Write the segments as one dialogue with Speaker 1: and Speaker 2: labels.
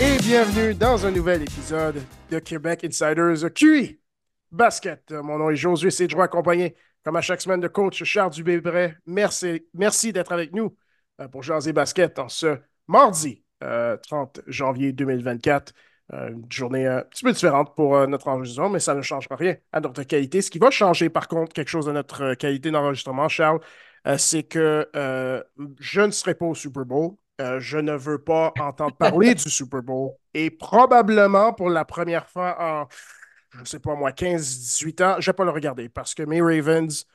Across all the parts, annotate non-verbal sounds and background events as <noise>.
Speaker 1: et bienvenue dans un nouvel épisode de Québec Insiders QI Basket. Mon nom est Josué Cédro, accompagné comme à chaque semaine de coach Charles Dubébret. Merci, merci d'être avec nous euh, pour jaser basket en ce mardi 30 euh, janvier 2024. Euh, une journée un petit peu différente pour notre enregistrement, mais ça ne changera rien à notre qualité. Ce qui va changer, par contre, quelque chose de notre qualité d'enregistrement, Charles, c'est que je ne serai pas au Super Bowl. Je ne veux pas entendre parler du Super Bowl. Et probablement pour la première fois en je ne sais pas moi, 15-18 ans, je ne vais pas le regarder parce que mes Ravens,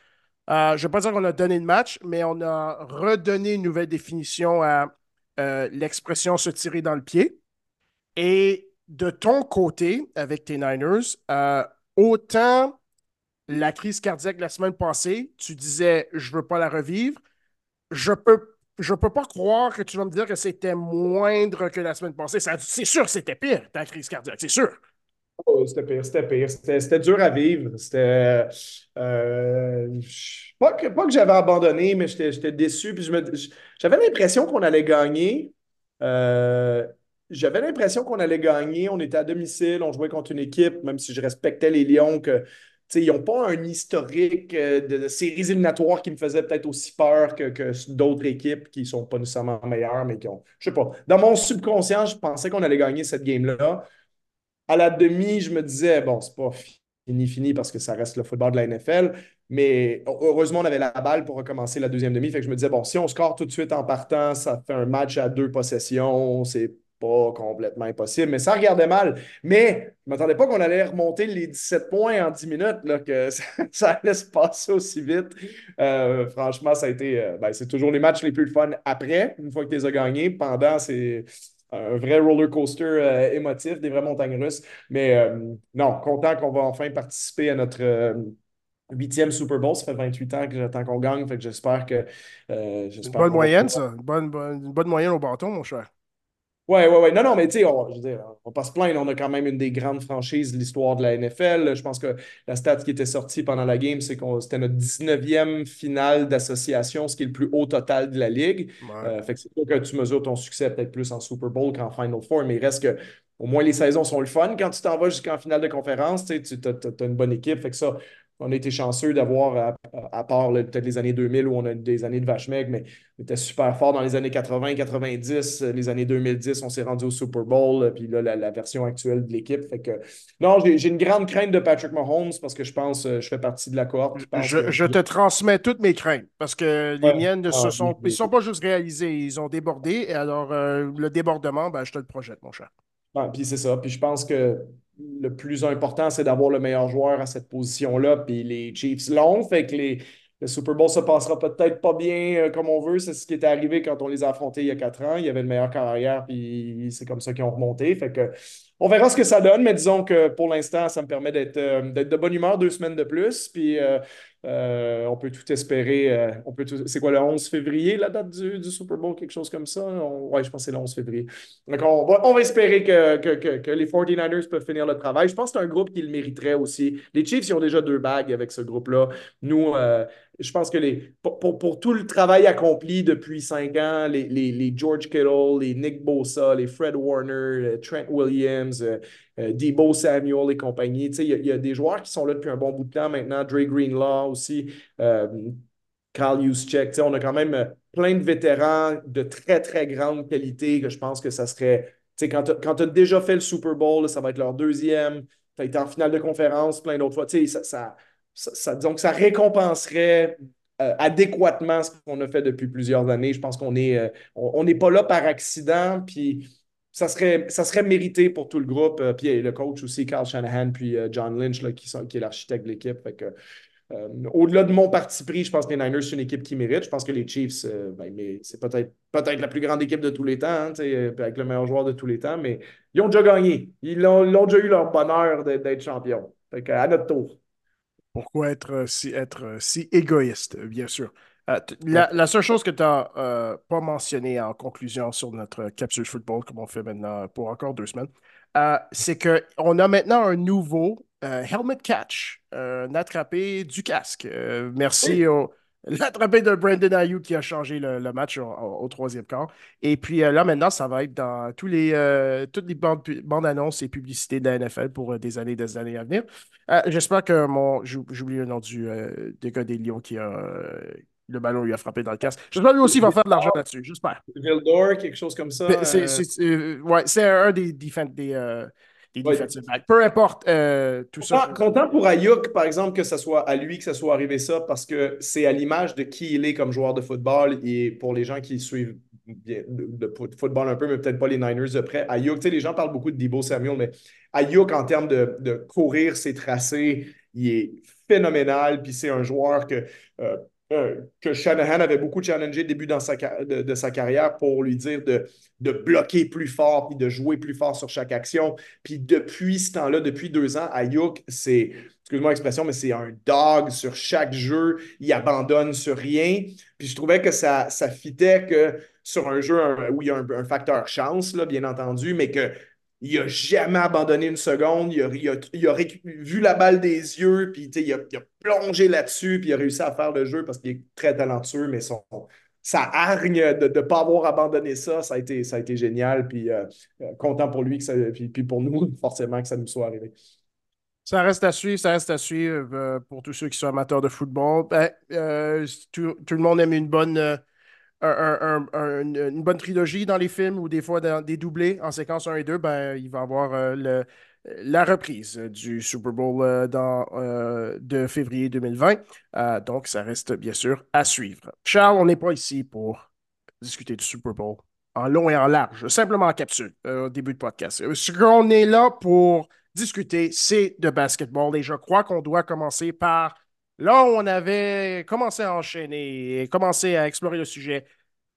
Speaker 1: euh, je ne vais pas dire qu'on a donné le match, mais on a redonné une nouvelle définition à euh, l'expression se tirer dans le pied. Et de ton côté, avec tes Niners, euh, autant la crise cardiaque la semaine passée, tu disais je ne veux pas la revivre. Je peux je peux pas croire que tu vas me dire que c'était moindre que la semaine passée. C'est sûr c'était pire, ta crise cardiaque, c'est sûr.
Speaker 2: Oh, c'était pire, c'était pire. C'était dur à vivre. C'était. Euh, pas que, pas que j'avais abandonné, mais j'étais déçu. Puis j'avais l'impression qu'on allait gagner. Euh, j'avais l'impression qu'on allait gagner. On était à domicile, on jouait contre une équipe, même si je respectais les Lions, que. Ils n'ont pas un historique euh, de, séries éliminatoires qui me faisait peut-être aussi peur que, d'autres équipes qui ne sont pas nécessairement meilleures, mais qui ont. Je sais pas. Dans mon subconscient, je pensais qu'on allait gagner cette game-là à la demi, je me disais, bon, c'est pas fini, fini parce que ça reste le football de la NFL. Mais heureusement, on avait la balle pour recommencer la deuxième demi. Fait que je me disais, bon, si on score tout de suite en partant, ça fait un match à deux possessions. C'est pas complètement impossible, mais ça regardait mal. Mais je ne m'attendais pas qu'on allait remonter les 17 points en 10 minutes, là, que <laughs> ça, allait se passer aussi vite. Euh, franchement, ça a été. Euh, ben, c'est toujours les matchs les plus fun après, une fois que tu les as gagnés. Pendant, c'est un vrai roller coaster euh, émotif, des vraies montagnes russes. Mais euh, non, content qu'on va enfin participer à notre euh, huitième Super Bowl. Ça fait 28 ans que j'attends qu'on gagne. Fait que j'espère que.
Speaker 1: une bonne moyenne, ça. Une bonne, bonne, une bonne moyenne au bâton, mon cher.
Speaker 2: Ouais, ouais, ouais. Non, non, mais tu sais, on, je veux dire, on pas se plaindre. On a quand même une des grandes franchises de l'histoire de la NFL. Je pense que la stat qui était sortie pendant la game, c'est que c'était notre 19e finale d'association, ce qui est le plus haut total de la ligue. Euh, fait que c'est sûr que tu mesures ton succès peut-être plus en Super Bowl qu'en Final Four, mais il reste que au moins les saisons sont le fun. Quand tu t'en vas jusqu'en finale de conférence, tu as, une bonne équipe. Fait que ça, on a été chanceux d'avoir, à, part peut-être les années 2000 où on a des années de vache maigre, mais on était super fort dans les années 80, 90. Les années 2010, on s'est rendu au Super Bowl, puis là, la, version actuelle de l'équipe. Fait que, non, j'ai une grande crainte de Patrick Mahomes parce que je pense je fais partie de la cohorte.
Speaker 1: Je, te transmets toutes mes craintes parce que les miennes ne se ah, sont, ils sont pas juste réalisés, ils ont débordé. Et alors, euh, le débordement, ben, je te le projette, mon cher.
Speaker 2: Ah, puis c'est ça. Puis je pense que le plus important, c'est d'avoir le meilleur joueur à cette position-là. Puis les Chiefs l'ont, fait que le Super Bowl se passera peut-être pas bien euh, comme on veut. C'est ce qui est arrivé quand on les a affrontés il y a quatre ans. Il y avait une meilleure carrière, puis c'est comme ça qu'ils ont remonté. Fait que on verra ce que ça donne, mais disons que pour l'instant, ça me permet d'être euh, de bonne humeur deux semaines de plus. Puis euh, euh, on peut tout espérer. peut C'est quoi le 11 février, la date du, Super Bowl, quelque chose comme ça? Oui, je pense que c'est le 11 février. Donc, on va, on va espérer que, que, que, les 49ers peuvent finir le travail. Je pense que c'est un groupe qui le mériterait aussi. Les Chiefs, ils ont déjà deux bagues avec ce groupe-là. Nous, je pense que les, pour, pour, tout le travail accompli depuis cinq ans, les, les, les, George Kittle, les Nick Bosa, les Fred Warner, Trent Williams, euh, euh, Debo Samuel et compagnie, il y, a des joueurs qui sont là depuis un bon bout de temps maintenant, Dre Greenlaw aussi, euh, Carl Juszczyk, on a quand même plein de vétérans de très, très grande qualité que je pense que ça serait, quand tu as, déjà fait le Super Bowl, ça va être leur deuxième, tu as été en finale de conférence plein d'autres fois, ça, ça ça, donc, ça récompenserait euh, adéquatement ce qu'on a fait depuis plusieurs années. Je pense qu'on n'est euh, on, pas là par accident, puis ça serait, ça serait mérité pour tout le groupe. Euh, puis le coach aussi, Carl Shanahan, puis John Lynch, qui, sont, qui est l'architecte de l'équipe. au-delà de mon parti pris, je pense que les Niners, c'est une équipe qui mérite. Je pense que les Chiefs, ben, c'est peut-être peut-être la plus grande équipe de tous les temps, hein, avec le meilleur joueur de tous les temps, mais ils ont déjà gagné. Ils ont, déjà eu leur bonheur d'être champions. à notre tour.
Speaker 1: Pourquoi être euh, si, être euh, si égoïste, bien sûr? Euh, la, seule chose que tu n'as pas mentionné en conclusion sur notre capsule football, comme on fait maintenant pour encore deux semaines, c'est qu'on a maintenant un nouveau helmet catch, un attrapé du casque. merci, au, l'attrapé de Brandon Ayuk qui a changé le, match au, troisième quart. Et puis euh, là, maintenant, ça va être dans tous les, euh, toutes les bandes, bandes, annonces et publicités de la NFL pour des années des années à venir. J'espère que mon. J'oublie le nom du, gars des Lions qui a. le ballon lui a frappé dans le casque. J'espère que lui aussi va faire de l'argent là-dessus. J'espère.
Speaker 2: Vildor, quelque chose comme ça.
Speaker 1: C'est un des, des, des peu importe euh, tout ça.
Speaker 2: Content pour Ayuk, par exemple, que ce soit à lui que ça soit arrivé ça, parce que c'est à l'image de qui il est comme joueur de football. Et pour les gens qui suivent de, football un peu, mais peut-être pas les Niners de près, Ayuk, tu sais, les gens parlent beaucoup de Debo Samuel, mais Ayuk, en termes de, courir ses tracés, il est phénoménal. Puis c'est un joueur que. Euh, euh, que Shanahan avait beaucoup challengé début de, sa carrière pour lui dire de, bloquer plus fort puis de jouer plus fort sur chaque action. Puis depuis ce temps-là, depuis deux ans, Ayuk, c'est, excuse-moi l'expression, mais c'est un dog sur chaque jeu. Il abandonne sur rien. Puis je trouvais que ça, ça fitait que sur un jeu où il y a un, un facteur chance, là, bien entendu, mais que il n'a jamais abandonné une seconde. Il a, vu la balle des yeux, puis il a, plongé là-dessus, puis il a réussi à faire le jeu parce qu'il est très talentueux, mais son, sa hargne de ne pas avoir abandonné ça, ça a été, génial. Puis euh, euh, content pour lui, puis, pour nous, <laughs> forcément, que ça nous soit arrivé.
Speaker 1: Ça reste à suivre, ça reste à suivre euh, pour tous ceux qui sont amateurs de football. Ben, tout, le monde aime une bonne une bonne trilogie dans les films ou des fois des doublés en séquence 1 et 2, ben, il va avoir euh, la reprise du Super Bowl euh, dans, euh, de février 2020. donc, ça reste bien sûr à suivre. Charles, on n'est pas ici pour discuter du Super Bowl en long et en large, simplement en capsule au début de podcast. Ce qu'on est là pour discuter, c'est de basketball et je crois qu'on doit commencer par Là, on avait commencé à enchaîner et commencé à explorer le sujet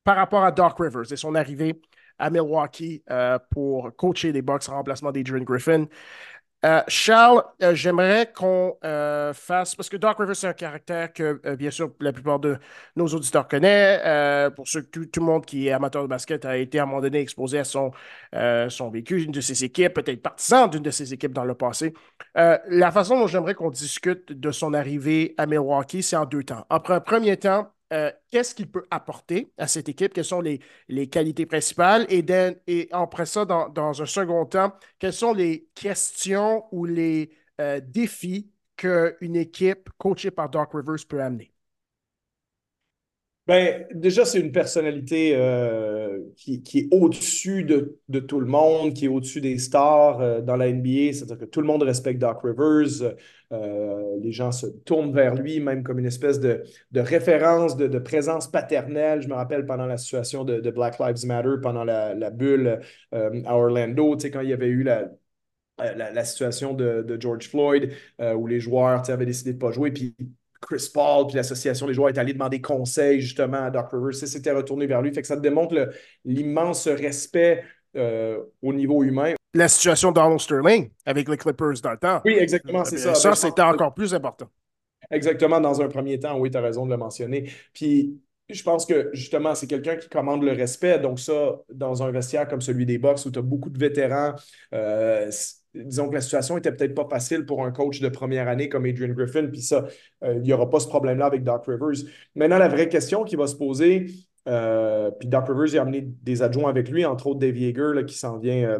Speaker 1: par rapport à Doc Rivers et son arrivée à Milwaukee euh, pour coacher les Bucks en remplacement d'Adrian Griffin. Euh, Charles, euh, j'aimerais qu'on fasse, parce que Doc Rivers, c'est un caractère que, bien sûr, la plupart de nos auditeurs connaissent. pour ceux, tout, tout, le monde qui est amateur de basket a été à un moment donné exposé à son, son vécu, d'une de ses équipes, peut-être partisan d'une de ses équipes dans le passé. la façon dont j'aimerais qu'on discute de son arrivée à Milwaukee, c'est en deux temps. Après un premier temps, euh, qu'est-ce qu'il peut apporter à cette équipe, quelles sont les, qualités principales, et, après ça, dans, un second temps, quelles sont les questions ou les euh, défis qu'une équipe coachée par Doc Rivers peut amener?
Speaker 2: Ben, déjà, c'est une personnalité euh, qui, est au-dessus de, tout le monde, qui est au-dessus des stars euh, dans la NBA. C'est-à-dire que tout le monde respecte Doc Rivers. Euh, les gens se tournent vers lui, même comme une espèce de, référence, de, présence paternelle. Je me rappelle pendant la situation de, Black Lives Matter, pendant la, bulle à Orlando, quand il y avait eu la, la, situation de, George Floyd, où les joueurs avaient décidé de ne pas jouer. Puis Chris Paul, puis l'association des joueurs est allée demander conseil justement à Doc Rivers. C'était retourné vers lui. Fait que ça démontre l'immense respect euh, au niveau humain.
Speaker 1: La situation d'Arnold Sterling avec les Clippers dans le temps.
Speaker 2: Oui, exactement, c'est ça.
Speaker 1: Ça, c'était encore plus important.
Speaker 2: Exactement, dans un premier temps, oui, tu as raison de le mentionner. Puis je pense que justement, c'est quelqu'un qui commande le respect. Donc, ça, dans un vestiaire comme celui des Bucks où tu as beaucoup de vétérans, euh, disons que la situation n'était peut-être pas facile pour un coach de première année comme Adrian Griffin, puis ça, euh, il n'y aura pas ce problème-là avec Doc Rivers. Maintenant, la vraie question qui va se poser, euh, puis Doc Rivers a amené des adjoints avec lui, entre autres Dave Yeager, qui s'en vient euh,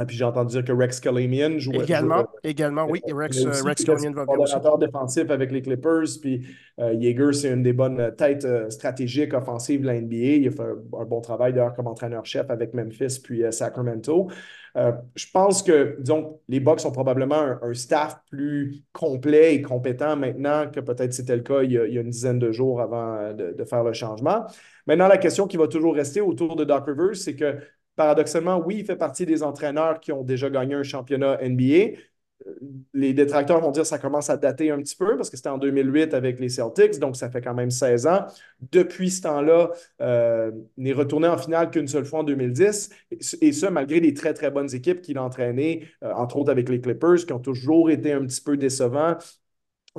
Speaker 2: et puis j'ai entendu dire que Rex Kalamian joue.
Speaker 1: Également, également, oui. Rex, euh, Rex Kalamian va.
Speaker 2: Aussi. défensif avec les Clippers. Puis euh, Jaeger, c'est une des bonnes têtes euh, stratégiques offensives de la NBA. Il a fait un, bon travail d'ailleurs comme entraîneur-chef avec Memphis puis Sacramento. je pense que, disons, les Bucks ont probablement un, staff plus complet et compétent maintenant que peut-être c'était le cas il y, a, une dizaine de jours avant de, de faire le changement. Maintenant, la question qui va toujours rester autour de Doc Rivers, c'est que paradoxalement, oui, il fait partie des entraîneurs qui ont déjà gagné un championnat NBA. Euh, les détracteurs vont dire que ça commence à dater un petit peu parce que c'était en 2008 avec les Celtics, donc ça fait quand même 16 ans. Depuis ce temps-là, euh, n'est retourné en finale qu'une seule fois en 2010, et ce, malgré les très, très bonnes équipes qu'il a entraînées, euh, entre autres avec les Clippers, qui ont toujours été un petit peu décevants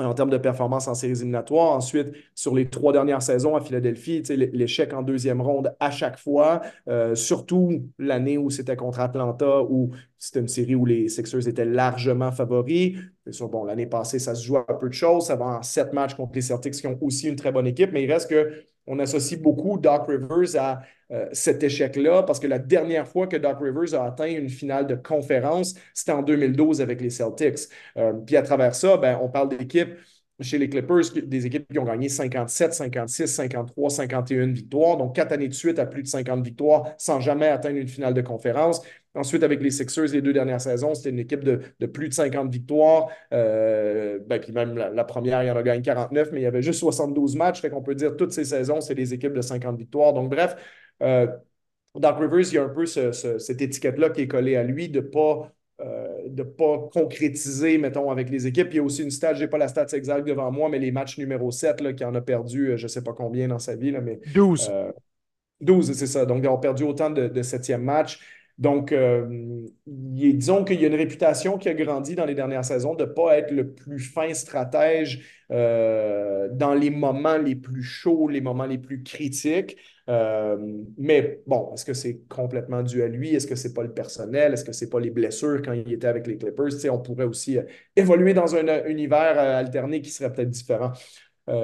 Speaker 2: en termes de performance en séries éliminatoires. Ensuite, sur les trois dernières saisons à Philadelphie, l'échec en deuxième ronde à chaque fois, euh, surtout l'année où c'était contre Atlanta, où c'était une série où les Sixers étaient largement favoris. Sûr, bon, l'année passée, ça se joue à peu de choses. Ça va en sept matchs contre les Celtics qui ont aussi une très bonne équipe, mais il reste que on associe beaucoup Doc Rivers à euh, cet échec-là parce que la dernière fois que Doc Rivers a atteint une finale de conférence, c'était en 2012 avec les Celtics. Euh, puis à travers ça, ben, on parle d'équipes chez les Clippers, des équipes qui ont gagné 57, 56, 53, 51 victoires. Donc, quatre années de suite à plus de 50 victoires sans jamais atteindre une finale de conférence. Ensuite, avec les Sixers, les deux dernières saisons, c'était une équipe de, plus de 50 victoires. Euh, ben, puis même la, première, il y en a gagné 49, mais il y avait juste 72 matchs. Fait qu'on peut dire toutes ces saisons, c'est des équipes de 50 victoires. Donc, bref, euh, Doc Rivers, il y a un peu cette étiquette-là qui est collée à lui de ne pas euh, de pas concrétiser, mettons, avec les équipes. Il y a aussi une stat, je n'ai pas la stat exacte devant moi, mais les matchs numéro 7, là, qui en a perdu, euh, je ne sais pas combien dans sa vie, là, mais.
Speaker 1: 12.
Speaker 2: 12, euh, c'est ça. Donc, ils ont perdu autant de, de septième match. Donc, disons qu'il y a une réputation qui a grandi dans les dernières saisons de ne pas être le plus fin stratège dans les moments les plus chauds, les moments les plus critiques. Euh, mais bon, est-ce que c'est complètement dû à lui? Est-ce que c'est pas le personnel? Est-ce que c'est pas les blessures quand il était avec les Clippers? on pourrait aussi euh, évoluer dans un univers euh, alterné qui serait peut-être différent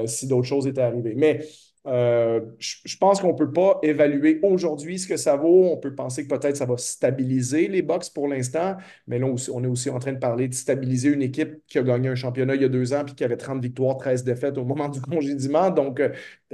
Speaker 2: si d'autres choses étaient arrivées. Mais euh, je, pense qu'on ne peut pas évaluer aujourd'hui ce que ça vaut. On peut penser que peut-être ça va stabiliser les box pour l'instant, mais là, on est aussi en train de parler de stabiliser une équipe qui a gagné un championnat il y a deux ans puis qui avait 30 victoires, 13 défaites au moment du <laughs> congédiement. Donc, euh,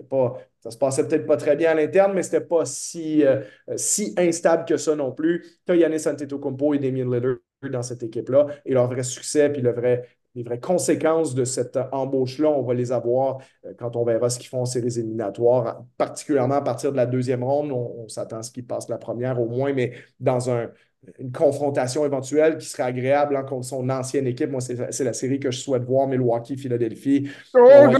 Speaker 2: pas, ça se passait peut-être pas très bien à l'interne, mais ce n'était pas si, euh, si instable que ça non plus. Tu as Yannis Antetokounmpo et Damien Lillard dans cette équipe-là et leur vrai succès puis le vrai, les vraies conséquences de cette embauche-là, on va les avoir euh, quand on verra ce qu'ils font en séries éliminatoires, particulièrement à partir de la deuxième ronde. On, s'attend à ce qu'ils passent la première au moins, mais dans une confrontation éventuelle qui serait agréable hein, contre son ancienne équipe. Moi, c'est la série que je souhaite voir, Milwaukee, Philadelphie. Oh,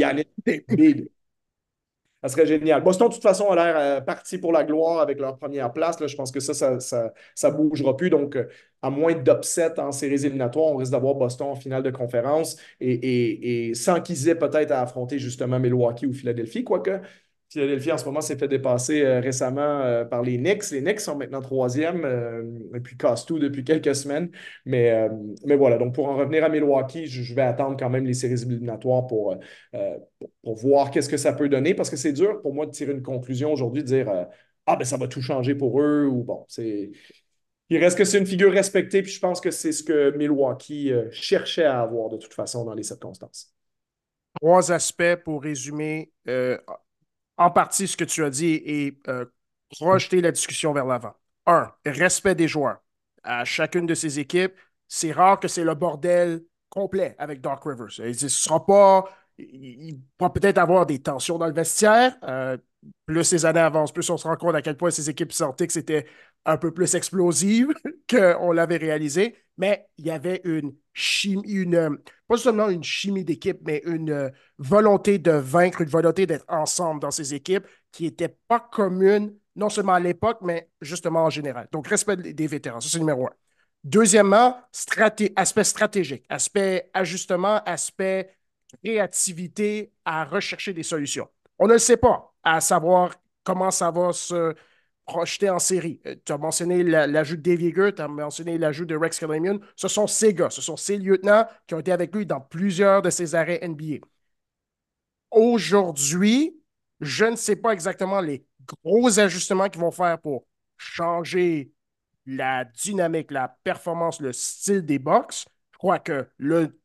Speaker 2: ça serait génial. Boston, de toute façon, a l'air euh, parti pour la gloire avec leur première place. Je pense que ça, ça ne bougera plus. Donc, euh, à moins d'upset en séries éliminatoires, on risque d'avoir Boston en finale de conférence et, et sans qu'ils aient peut-être à affronter justement Milwaukee ou Philadelphie, quoique Philadelphie, en ce moment, s'est fait dépasser euh, récemment euh, par les Knicks. Les Knicks sont maintenant troisième, euh, et puis casse tout depuis quelques semaines. Mais, mais voilà, donc pour en revenir à Milwaukee, je, vais attendre quand même les séries éliminatoires pour, pour, voir qu'est-ce que ça peut donner, parce que c'est dur pour moi de tirer une conclusion aujourd'hui, de dire Ah, ben ça va tout changer pour eux, ou bon, c'est. Il reste que c'est une figure respectée, puis je pense que c'est ce que Milwaukee cherchait à avoir de toute façon dans les circonstances.
Speaker 1: Trois aspects pour résumer en partie ce que tu as dit et euh, projeter la discussion vers l'avant. Un, respect des joueurs. À chacune de ces équipes, c'est rare que c'est le bordel complet avec Dark Rivers. Il ne sera pas. Il, va peut-être avoir des tensions dans le vestiaire. Euh, plus les années avancent, plus on se rend compte à quel point ces équipes Celtics étaient un peu plus explosives <laughs> qu'on l'avait réalisé. Mais il y avait une chimie, une, pas seulement une chimie d'équipe, mais une euh, volonté de vaincre, une volonté d'être ensemble dans ces équipes qui n'était pas commune, non seulement à l'époque, mais justement en général. Donc, respect des vétérans, ça c'est numéro un. Deuxièmement, aspect stratégique, aspect ajustement, aspect créativité à rechercher des solutions. On ne le sait pas, à savoir comment ça va se projeté en série. Euh, tu as mentionné l'ajout de Dave Yeager, tu as mentionné l'ajout de Rex Kalamian. Ce sont ces gars, ce sont ces lieutenants qui ont été avec lui dans plusieurs de ses arrêts NBA. Aujourd'hui, je ne sais pas exactement les gros ajustements qu'ils vont faire pour changer la dynamique, la performance, le style des box. Je crois que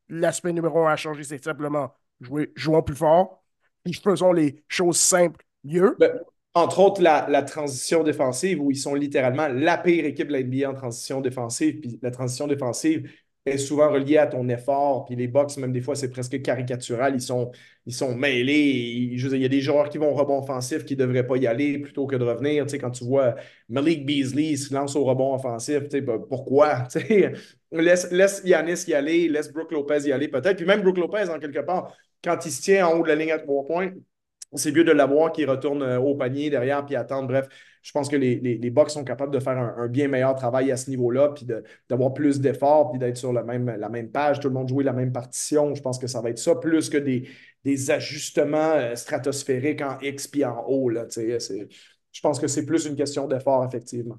Speaker 1: l'aspect numéro un à changer, c'est simplement jouer, jouons plus fort, et faisons les choses simples mieux.
Speaker 2: Ben, entre autres, la, transition défensive, où ils sont littéralement la pire équipe de la NBA en transition défensive. Puis la transition défensive est souvent reliée à ton effort. Puis les box, même des fois, c'est presque caricatural. Ils sont, ils sont mêlés. il y a des joueurs qui vont au rebond offensif qui ne devraient pas y aller plutôt que de revenir. Tu sais, quand tu vois Malik Beasley se lance au rebond offensif, tu sais, ben, pourquoi? <laughs> Tu sais, laisse, laisse Yanis y aller, laisse Brooke Lopez y aller peut-être. Puis même Brooke Lopez, en quelque part, quand il se tient en haut de la ligne à trois points, c'est mieux de l'avoir qui retourne euh, au panier derrière puis attendre. Bref, je pense que les, les, sont capables de faire un, bien meilleur travail à ce niveau-là, puis d'avoir plus d'efforts, puis d'être sur la même, la même page, tout le monde jouer la même partition. Je pense que ça va être ça, plus que des, des ajustements euh, stratosphériques en X puis en O. Là, je pense que c'est plus une question d'effort, effectivement.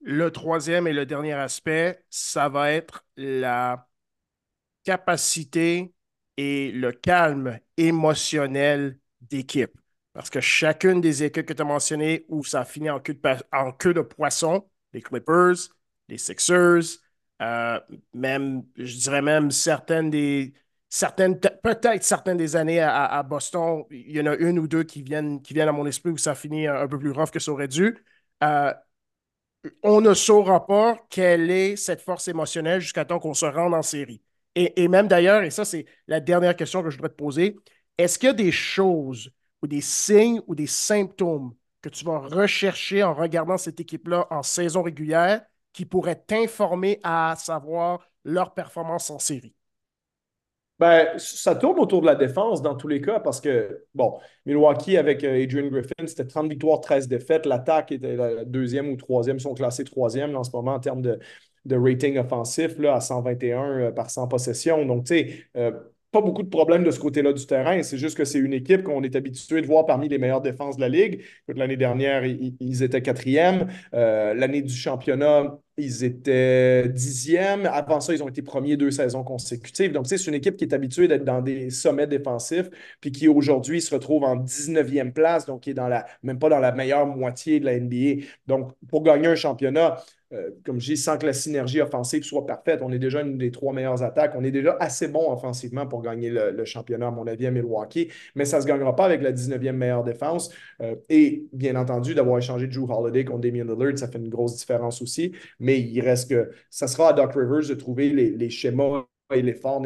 Speaker 1: Le troisième et le dernier aspect, ça va être la capacité et le calme émotionnel d'équipe. Parce que chacune des équipes que tu as mentionnées où ça finit en queue de, poisson, les Clippers, les Sixers, euh, même, je dirais même certaines des, certaines, peut-être certaines des années à, Boston, il y en a une ou deux qui viennent, qui viennent à mon esprit où ça finit un, peu plus rough que ça aurait dû. Euh, on ne saura pas quelle est cette force émotionnelle jusqu'à temps qu'on se rende en série. Et, même d'ailleurs, et ça c'est la dernière question que je voudrais te poser, est-ce qu'il y a des choses ou des signes ou des symptômes que tu vas rechercher en regardant cette équipe-là en saison régulière qui pourraient t'informer à savoir leur performance en série?
Speaker 2: Ben, ça tourne autour de la défense dans tous les cas parce que, bon, Milwaukee avec euh, Adrian Griffin, c'était 30 victoires, 13 défaites. L'attaque était la deuxième ou troisième, ils sont classés troisième en ce moment en termes de, rating offensif là, à 121 euh, par 100 possessions. Donc, tu sais, euh, pas beaucoup de problèmes de ce côté-là du terrain. C'est juste que c'est une équipe qu'on est habitué de voir parmi les meilleures défenses de la Ligue. L'année dernière, ils, étaient quatrième. L'année du championnat, ils étaient dixièmes. Avant ça, ils ont été premiers deux saisons consécutives. Donc, c'est une équipe qui est habituée d'être dans des sommets défensifs, puis qui aujourd'hui se retrouve en 19e place, donc qui est dans la, même pas dans la meilleure moitié de la NBA. Donc, pour gagner un championnat, euh, comme je dis, sans que la synergie offensive soit parfaite, on est déjà une des trois meilleures attaques. On est déjà assez bon offensivement pour gagner le, championnat, à mon avis, à Milwaukee, mais ça ne se gagnera pas avec la 19e meilleure défense. Euh, et bien entendu, d'avoir échangé Drew Holiday contre Damian Lillard, ça fait une grosse différence aussi mais il reste que ça sera à Doc Rivers de trouver les, schémas et l'effort,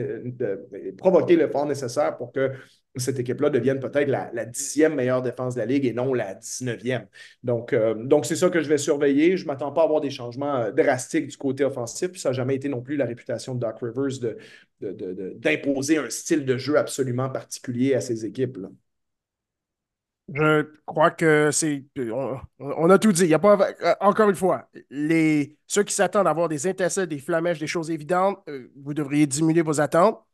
Speaker 2: provoquer l'effort nécessaire pour que cette équipe-là devienne peut-être la, dixième meilleure défense de la Ligue et non la 19e. Donc, euh, donc c'est ça que je vais surveiller. Je ne m'attends pas à avoir des changements euh, drastiques du côté offensif. ça n'a jamais été non plus la réputation de Doc Rivers d'imposer un style de jeu absolument particulier à ses équipes.
Speaker 1: Je crois que c'est. On, a tout dit. Il a pas. Euh, encore une fois, les, ceux qui s'attendent à avoir des étincelles, des flamèches, des choses évidentes, vous devriez diminuer vos attentes.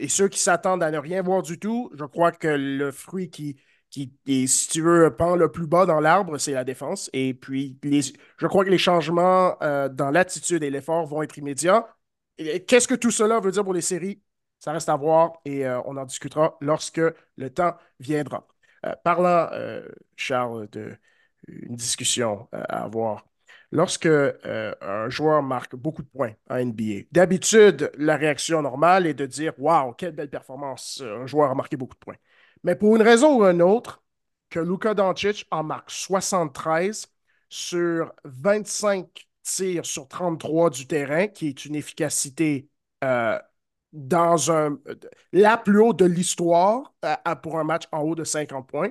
Speaker 1: Et ceux qui s'attendent à ne rien voir du tout, je crois que le fruit qui, qui est, si tu veux, pend le plus bas dans l'arbre, c'est la défense. Et puis, je crois que les changements euh, dans l'attitude et l'effort vont être immédiats. Qu'est-ce que tout cela veut dire pour les séries? Ça reste à voir et on en discutera lorsque le temps viendra. Euh, parlant, euh, Charles, d'une discussion euh, à avoir. Lorsque un joueur marque beaucoup de points en NBA, d'habitude, la réaction normale est de dire Waouh, quelle belle performance, un joueur a marqué beaucoup de points. Mais pour une raison ou une autre, que Luka Doncic en marque 73 sur 25 tirs sur 33 du terrain, qui est une efficacité dans un, la plus haute de l'histoire euh, pour un match en haut de 50 points,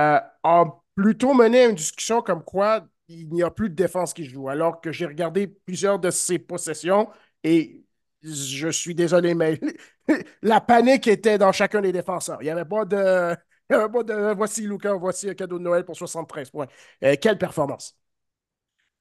Speaker 1: euh, a plutôt mené une discussion comme quoi il n'y a plus de défense qui joue, alors que j'ai regardé plusieurs de ses possessions et je suis désolé, mais <laughs> la panique était dans chacun des défenseurs. Il n'y <laughs> avait pas de. voici Lucas, voici un cadeau de Noël pour 73 points. Euh, quelle performance!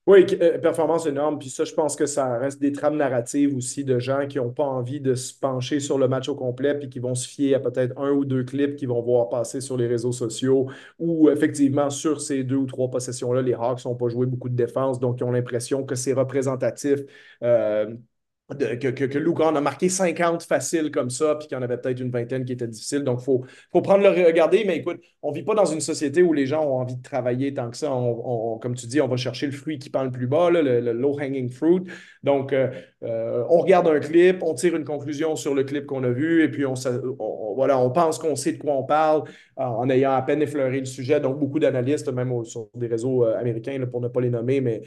Speaker 2: Oui, euh, performance énorme. Puis ça, je pense que ça reste des trames narratives aussi de gens qui n'ont pas envie de se pencher sur le match au complet puis qui vont se fier à peut-être un ou deux clips qu'ils vont voir passer sur les réseaux sociaux ou effectivement sur ces deux ou trois possessions-là, les Hawks n'ont pas joué beaucoup de défense, donc ils ont l'impression que c'est représentatif. Euh, que, que, que a marqué 50 faciles comme ça, puis qu'il y en avait peut-être une vingtaine qui étaient difficiles. Donc, il faut, prendre le regarder. Mais écoute, on ne vit pas dans une société où les gens ont envie de travailler tant que ça. Comme tu dis, on va chercher le fruit qui pend le plus bas, le, low-hanging fruit. Donc, euh, euh, on regarde un clip, on tire une conclusion sur le clip qu'on a vu, et puis on, voilà, on pense qu'on sait de quoi on parle en ayant à peine effleuré le sujet. Donc, beaucoup d'analystes, même sur des réseaux euh, américains, pour ne pas les nommer, mais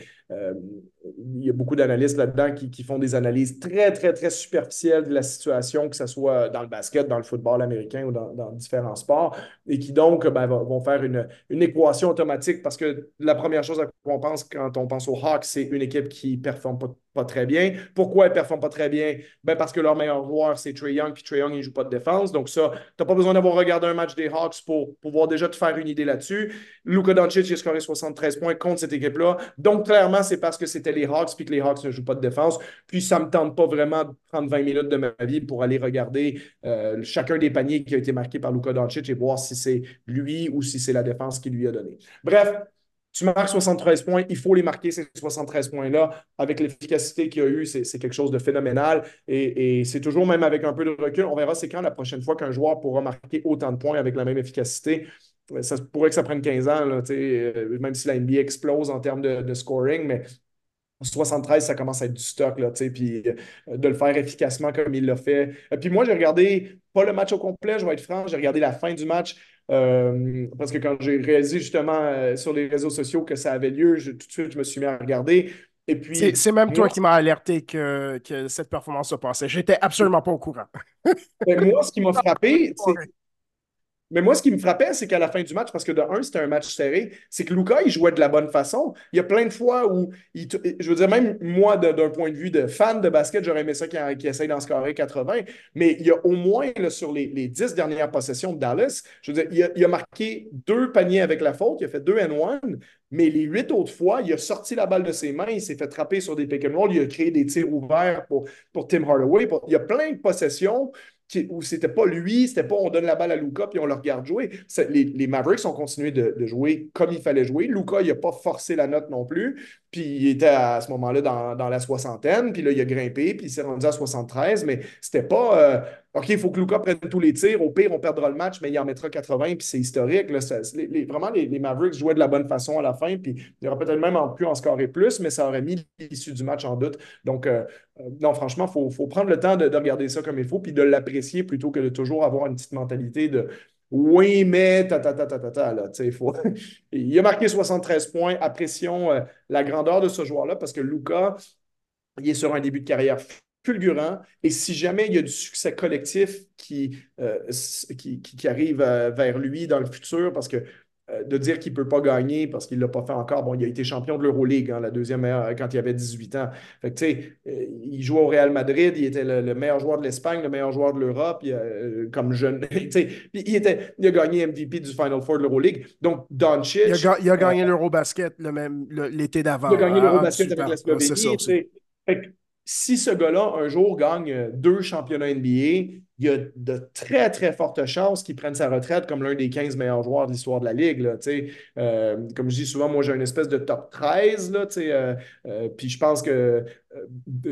Speaker 2: il y a beaucoup d'analystes là-dedans qui, qui, font des analyses très, très, très superficielles de la situation, que ce soit dans le basket, dans le football américain ou dans, différents sports, et qui donc ben, vont faire une, une, équation automatique parce que la première chose à quoi on pense quand on pense aux Hawks, c'est une équipe qui ne performe pas pas très bien. Pourquoi ils ne performent pas très bien? Ben parce que leur meilleur joueur, c'est Trey Young, puis Trey Young, il ne joue pas de défense. Donc ça, tu n'as pas besoin d'avoir regardé un match des Hawks pour pouvoir déjà te faire une idée là-dessus. Luka Doncic, il a scoré 73 points contre cette équipe-là. Donc clairement, c'est parce que c'était les Hawks, puis que les Hawks ne jouent pas de défense. Puis ça ne me tente pas vraiment de prendre 20 minutes de ma vie pour aller regarder euh, chacun des paniers qui a été marqué par Luka Doncic et voir si c'est lui ou si c'est la défense qui lui a donné. Bref, tu marques 73 points, il faut les marquer, ces 73 points-là. Avec l'efficacité qu'il y a eu, c'est quelque chose de phénoménal. Et, c'est toujours, même avec un peu de recul, on verra c'est quand la prochaine fois qu'un joueur pourra marquer autant de points avec la même efficacité. Ça pourrait que ça prenne 15 ans, euh, même si la NBA explose en termes de, scoring, mais 73, ça commence à être du stock, là, puis euh, de le faire efficacement comme il l'a fait. Puis moi, j'ai regardé, pas le match au complet, je vais être franc, j'ai regardé la fin du match. Euh, parce que quand j'ai réalisé justement euh, sur les réseaux sociaux que ça avait lieu, tout de suite, je me suis mis à regarder. Et puis.
Speaker 1: C'est même toi qui m'as alerté que, que, cette performance se passait. J'étais absolument pas au courant.
Speaker 2: moi, ce qui m'a <laughs> frappé, c'est mais moi, ce qui me frappait, c'est qu'à la fin du match, parce que de un, c'était un match serré, c'est que Luca, il jouait de la bonne façon. Il y a plein de fois où, il je veux dire, même moi, d'un point de vue de fan de basket, j'aurais aimé ça qu'il essaye d'en scorer 80. Mais il y a au moins, sur les, les 10 dernières possessions de Dallas, je veux dire, il a, marqué deux paniers avec la faute, il a fait deux and one, mais les huit autres fois, il a sorti la balle de ses mains, il s'est fait trapper sur des pick and roll, il a créé des tirs ouverts pour, pour Tim Hardaway. il y a plein de possessions où c'était pas lui, c'était pas on donne la balle à Luca puis on le regarde jouer. Les, Mavericks ont continué de, jouer comme il fallait jouer. Luca, il n'a pas forcé la note non plus. Puis il était à ce moment-là dans, la soixantaine. Puis là, il a grimpé, puis il s'est rendu à 73. Mais c'était pas euh, OK, il faut que Luca prenne tous les tirs. Au pire, on perdra le match, mais il en mettra 80, puis c'est historique. Là, vraiment, les, Mavericks jouaient de la bonne façon à la fin, puis il aurait peut-être même pu en scorer plus, mais ça aurait mis l'issue du match en doute. Donc, euh, euh, non, franchement, il faut, prendre le temps de, regarder ça comme il faut, puis de l'apprécier plutôt que de toujours avoir une petite mentalité de oui, mais ta faut... <laughs> il a marqué 73 points. Apprécions euh, la grandeur de ce joueur-là parce que Luca, il est sur un début de carrière fulgurant. Et si jamais il y a du succès collectif qui, euh, qui, qui, arrive euh, vers lui dans le futur, parce que euh, de dire qu'il ne peut pas gagner parce qu'il ne l'a pas fait encore, bon, il a été champion de l'Euroleague, hein, la deuxième meilleure quand il avait 18 ans. Fait que, il jouait au Real Madrid, il était le, meilleur joueur de l'Espagne, le meilleur joueur de l'Europe, comme jeune. <laughs> il, était, il a gagné MVP du Final Four de l'Euroleague. Donc, Doncic.
Speaker 1: Il a, il a gagné l'Eurobasket l'été d'avant.
Speaker 2: Il a gagné l'Eurobasket avec la Slovénie si ce gars-là, un jour, gagne deux championnats NBA, il y a de très, très fortes chances qu'il prenne sa retraite comme l'un des 15 meilleurs joueurs de l'histoire de la Ligue. Euh, comme je dis souvent, moi, j'ai une espèce de top 13. Là, euh, euh, puis je pense que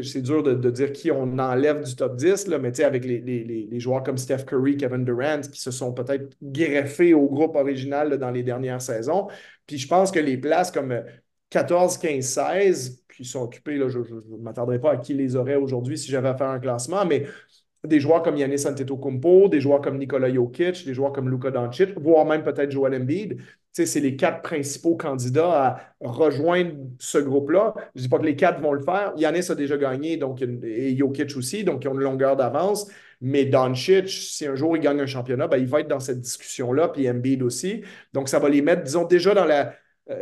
Speaker 2: c'est dur de, dire qui on enlève du top 10, là, mais avec les, les, joueurs comme Steph Curry, Kevin Durant, qui se sont peut-être greffés au groupe original dans les dernières saisons. Puis je pense que les places comme 14, 15, 16, qui sont occupés, là, je ne m'attendrai pas à qui les aurait aujourd'hui si j'avais à faire un classement, mais des joueurs comme Yannis Antetokounmpo, des joueurs comme Nikola Jokic, des joueurs comme Luka Doncic, voire même peut-être Joel Embiid. C'est les quatre principaux candidats à rejoindre ce groupe-là. Je ne dis pas que les quatre vont le faire. Yannis a déjà gagné, donc, et Jokic aussi, donc ils ont une longueur d'avance. Mais Doncic, si un jour il gagne un championnat, ben, il va être dans cette discussion-là, puis Embiid aussi. Donc, ça va les mettre, disons, déjà dans la,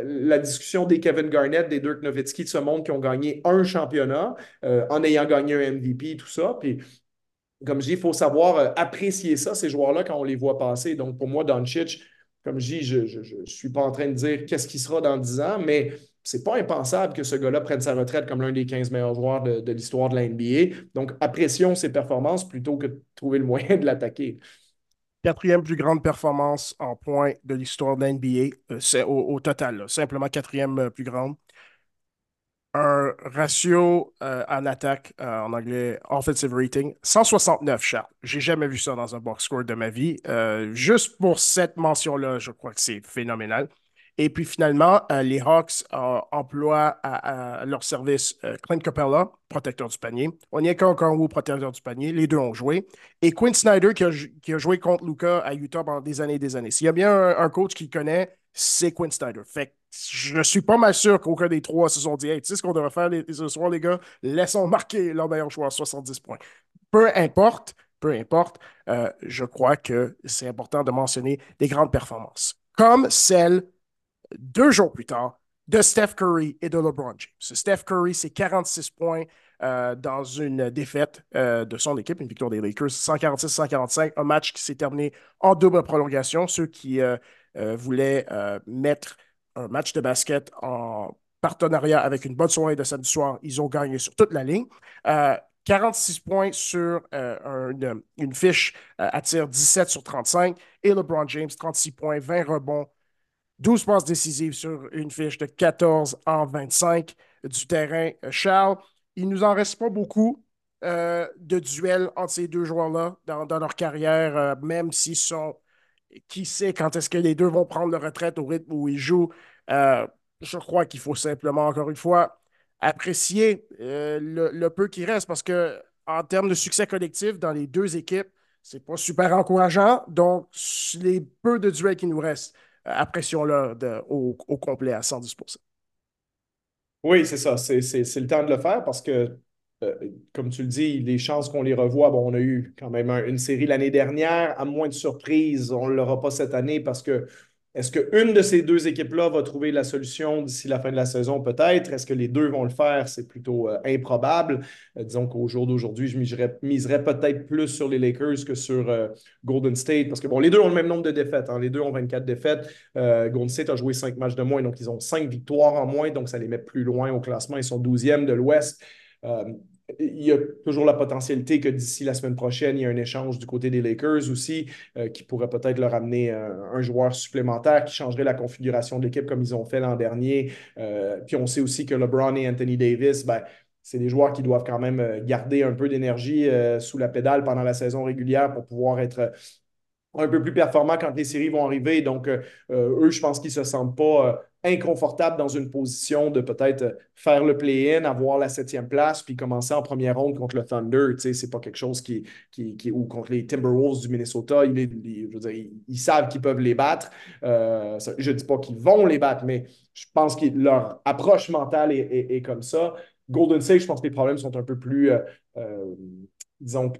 Speaker 2: la discussion des Kevin Garnett, des Dirk Nowitzki de ce monde qui ont gagné un championnat euh, en ayant gagné un MVP, tout ça. Puis, comme je dis, il faut savoir euh, apprécier ça, ces joueurs-là, quand on les voit passer. Donc, pour moi, Doncic, comme je dis, je ne suis pas en train de dire qu'est-ce qui sera dans 10 ans, mais c'est pas impensable que ce gars-là prenne sa retraite comme l'un des 15 meilleurs joueurs de l'histoire de la NBA. Donc, apprécions ses performances plutôt que de trouver le moyen de l'attaquer.
Speaker 1: Quatrième plus grande performance en points de l'histoire de l'NBA. Euh, c'est au, total, simplement quatrième euh, plus grande. Un ratio euh, en attaque, en anglais, offensive rating, 169, Charles. J'ai jamais vu ça dans un box score de ma vie. juste pour cette mention-là, je crois que c'est phénoménal. Et puis finalement, euh, les Hawks euh, emploient à, leur service euh, Clint Capella, protecteur du panier. On y qu'un Congo, protecteur du panier. Les deux ont joué. Et Quinn Snyder, qui a, joué contre Luca à Utah pendant des années et des années. S'il y a bien un, coach qui connaît, c'est Quinn Snyder. Fait je ne suis pas mal sûr qu'aucun des trois se sont dit Hey, tu sais ce qu'on devrait faire ce soir, les gars? Laissons marquer leur meilleur joueur 70 points. Peu importe, peu importe, je crois que c'est important de mentionner des grandes performances, comme celle deux jours plus tard de Steph Curry et de LeBron James. Steph Curry, c'est 46 points euh, dans une défaite euh, de son équipe, une victoire des Lakers, 146-145, un match qui s'est terminé en double prolongation. Ceux qui euh, voulaient mettre un match de basket en partenariat avec une bonne soirée de samedi soir, ils ont gagné sur toute la ligne. 46 points sur une, une, fiche à tir 17 sur 35 et LeBron James, 36 points, 20 rebonds, 12 passes décisives sur une fiche de 14 en 25 du terrain. Charles, il nous en reste pas beaucoup euh, de duels entre ces deux joueurs-là dans, leur carrière, euh, même s'ils sont. Qui sait quand est-ce que les deux vont prendre leur retraite au rythme où ils jouent? Euh, je crois qu'il faut simplement, encore une fois, apprécier le, le, peu qui reste parce que en termes de succès collectif dans les deux équipes, c'est pas super encourageant. Donc, les peu de duels qui nous restent, apprécions-le au, au, complet à 110%
Speaker 2: Oui, c'est ça. C'est le temps de le faire parce que euh, comme tu le dis, les chances qu'on les revoie, bon, on a eu quand même une série l'année dernière. À moins de surprise, on ne l'aura pas cette année parce que est-ce qu'une de ces deux équipes-là va trouver la solution d'ici la fin de la saison? Peut-être. Est-ce que les deux vont le faire? C'est plutôt euh, improbable. Euh, disons qu'au jour d'aujourd'hui, je miserais, peut-être plus sur les Lakers que sur Golden State parce que, bon, les deux ont le même nombre de défaites. Hein. Les deux ont 24 défaites. Golden State a joué 5 matchs de moins, donc ils ont 5 victoires en moins, donc ça les met plus loin au classement. Ils sont 12e de l'Ouest. Euh, il y a toujours la potentialité que d'ici la semaine prochaine, il y ait un échange du côté des Lakers aussi, euh, qui pourrait peut-être leur amener euh, un joueur supplémentaire qui changerait la configuration de l'équipe comme ils ont fait l'an dernier. puis on sait aussi que LeBron et Anthony Davis, ben, c'est des joueurs qui doivent quand même garder un peu d'énergie sous la pédale pendant la saison régulière pour pouvoir être un peu plus performants quand les séries vont arriver. Donc, eux, je pense qu'ils ne se sentent pas inconfortable dans une position de peut-être faire le play-in, avoir la septième place, puis commencer en première ronde contre le Thunder. Tu sais, c'est pas quelque chose qui, qui, qui, ou contre les Timberwolves du Minnesota. Ils, je veux dire, ils, savent qu'ils peuvent les battre. Euh, je dis pas qu'ils vont les battre, mais je pense que leur approche mentale est, comme ça. Golden State, je pense que les problèmes sont un peu plus, euh, euh, disons,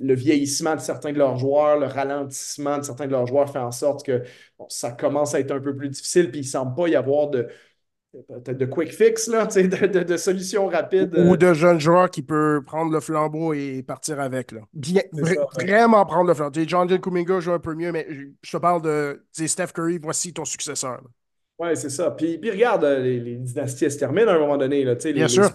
Speaker 2: le vieillissement de certains de leurs joueurs, le ralentissement de certains de leurs joueurs fait en sorte que ça commence à être un peu plus difficile, puis il ne semble pas y avoir de peut-être de quick fix, là, de, de, solutions rapides.
Speaker 1: Ou de jeunes joueurs qui peuvent prendre le flambeau et partir avec. Là. Bien, vraiment prendre le flambeau. John Kuminga joue un peu mieux, mais je te parle de Steph Curry, voici ton successeur.
Speaker 2: Oui, c'est ça. Puis, puis regarde, euh, les, les, dynasties se terminent à un moment donné. Là,
Speaker 1: Bien sûr.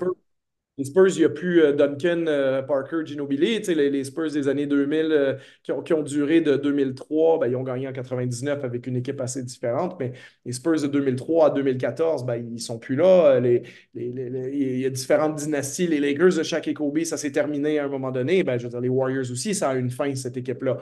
Speaker 2: Les Spurs, il n'y a plus euh, Duncan, euh, Parker, Ginobili. Les, les Spurs des années 2000 euh, qui, ont, duré de 2003, ben, ils ont gagné en 99 avec une équipe assez différente. Mais les Spurs de 2003 à 2014, ben, ils ne sont plus là. Il y a différentes dynasties. Les Lakers de Shaq et Kobe, ça s'est terminé à un moment donné. Ben, je veux dire, les Warriors aussi, ça a une fin, cette équipe-là.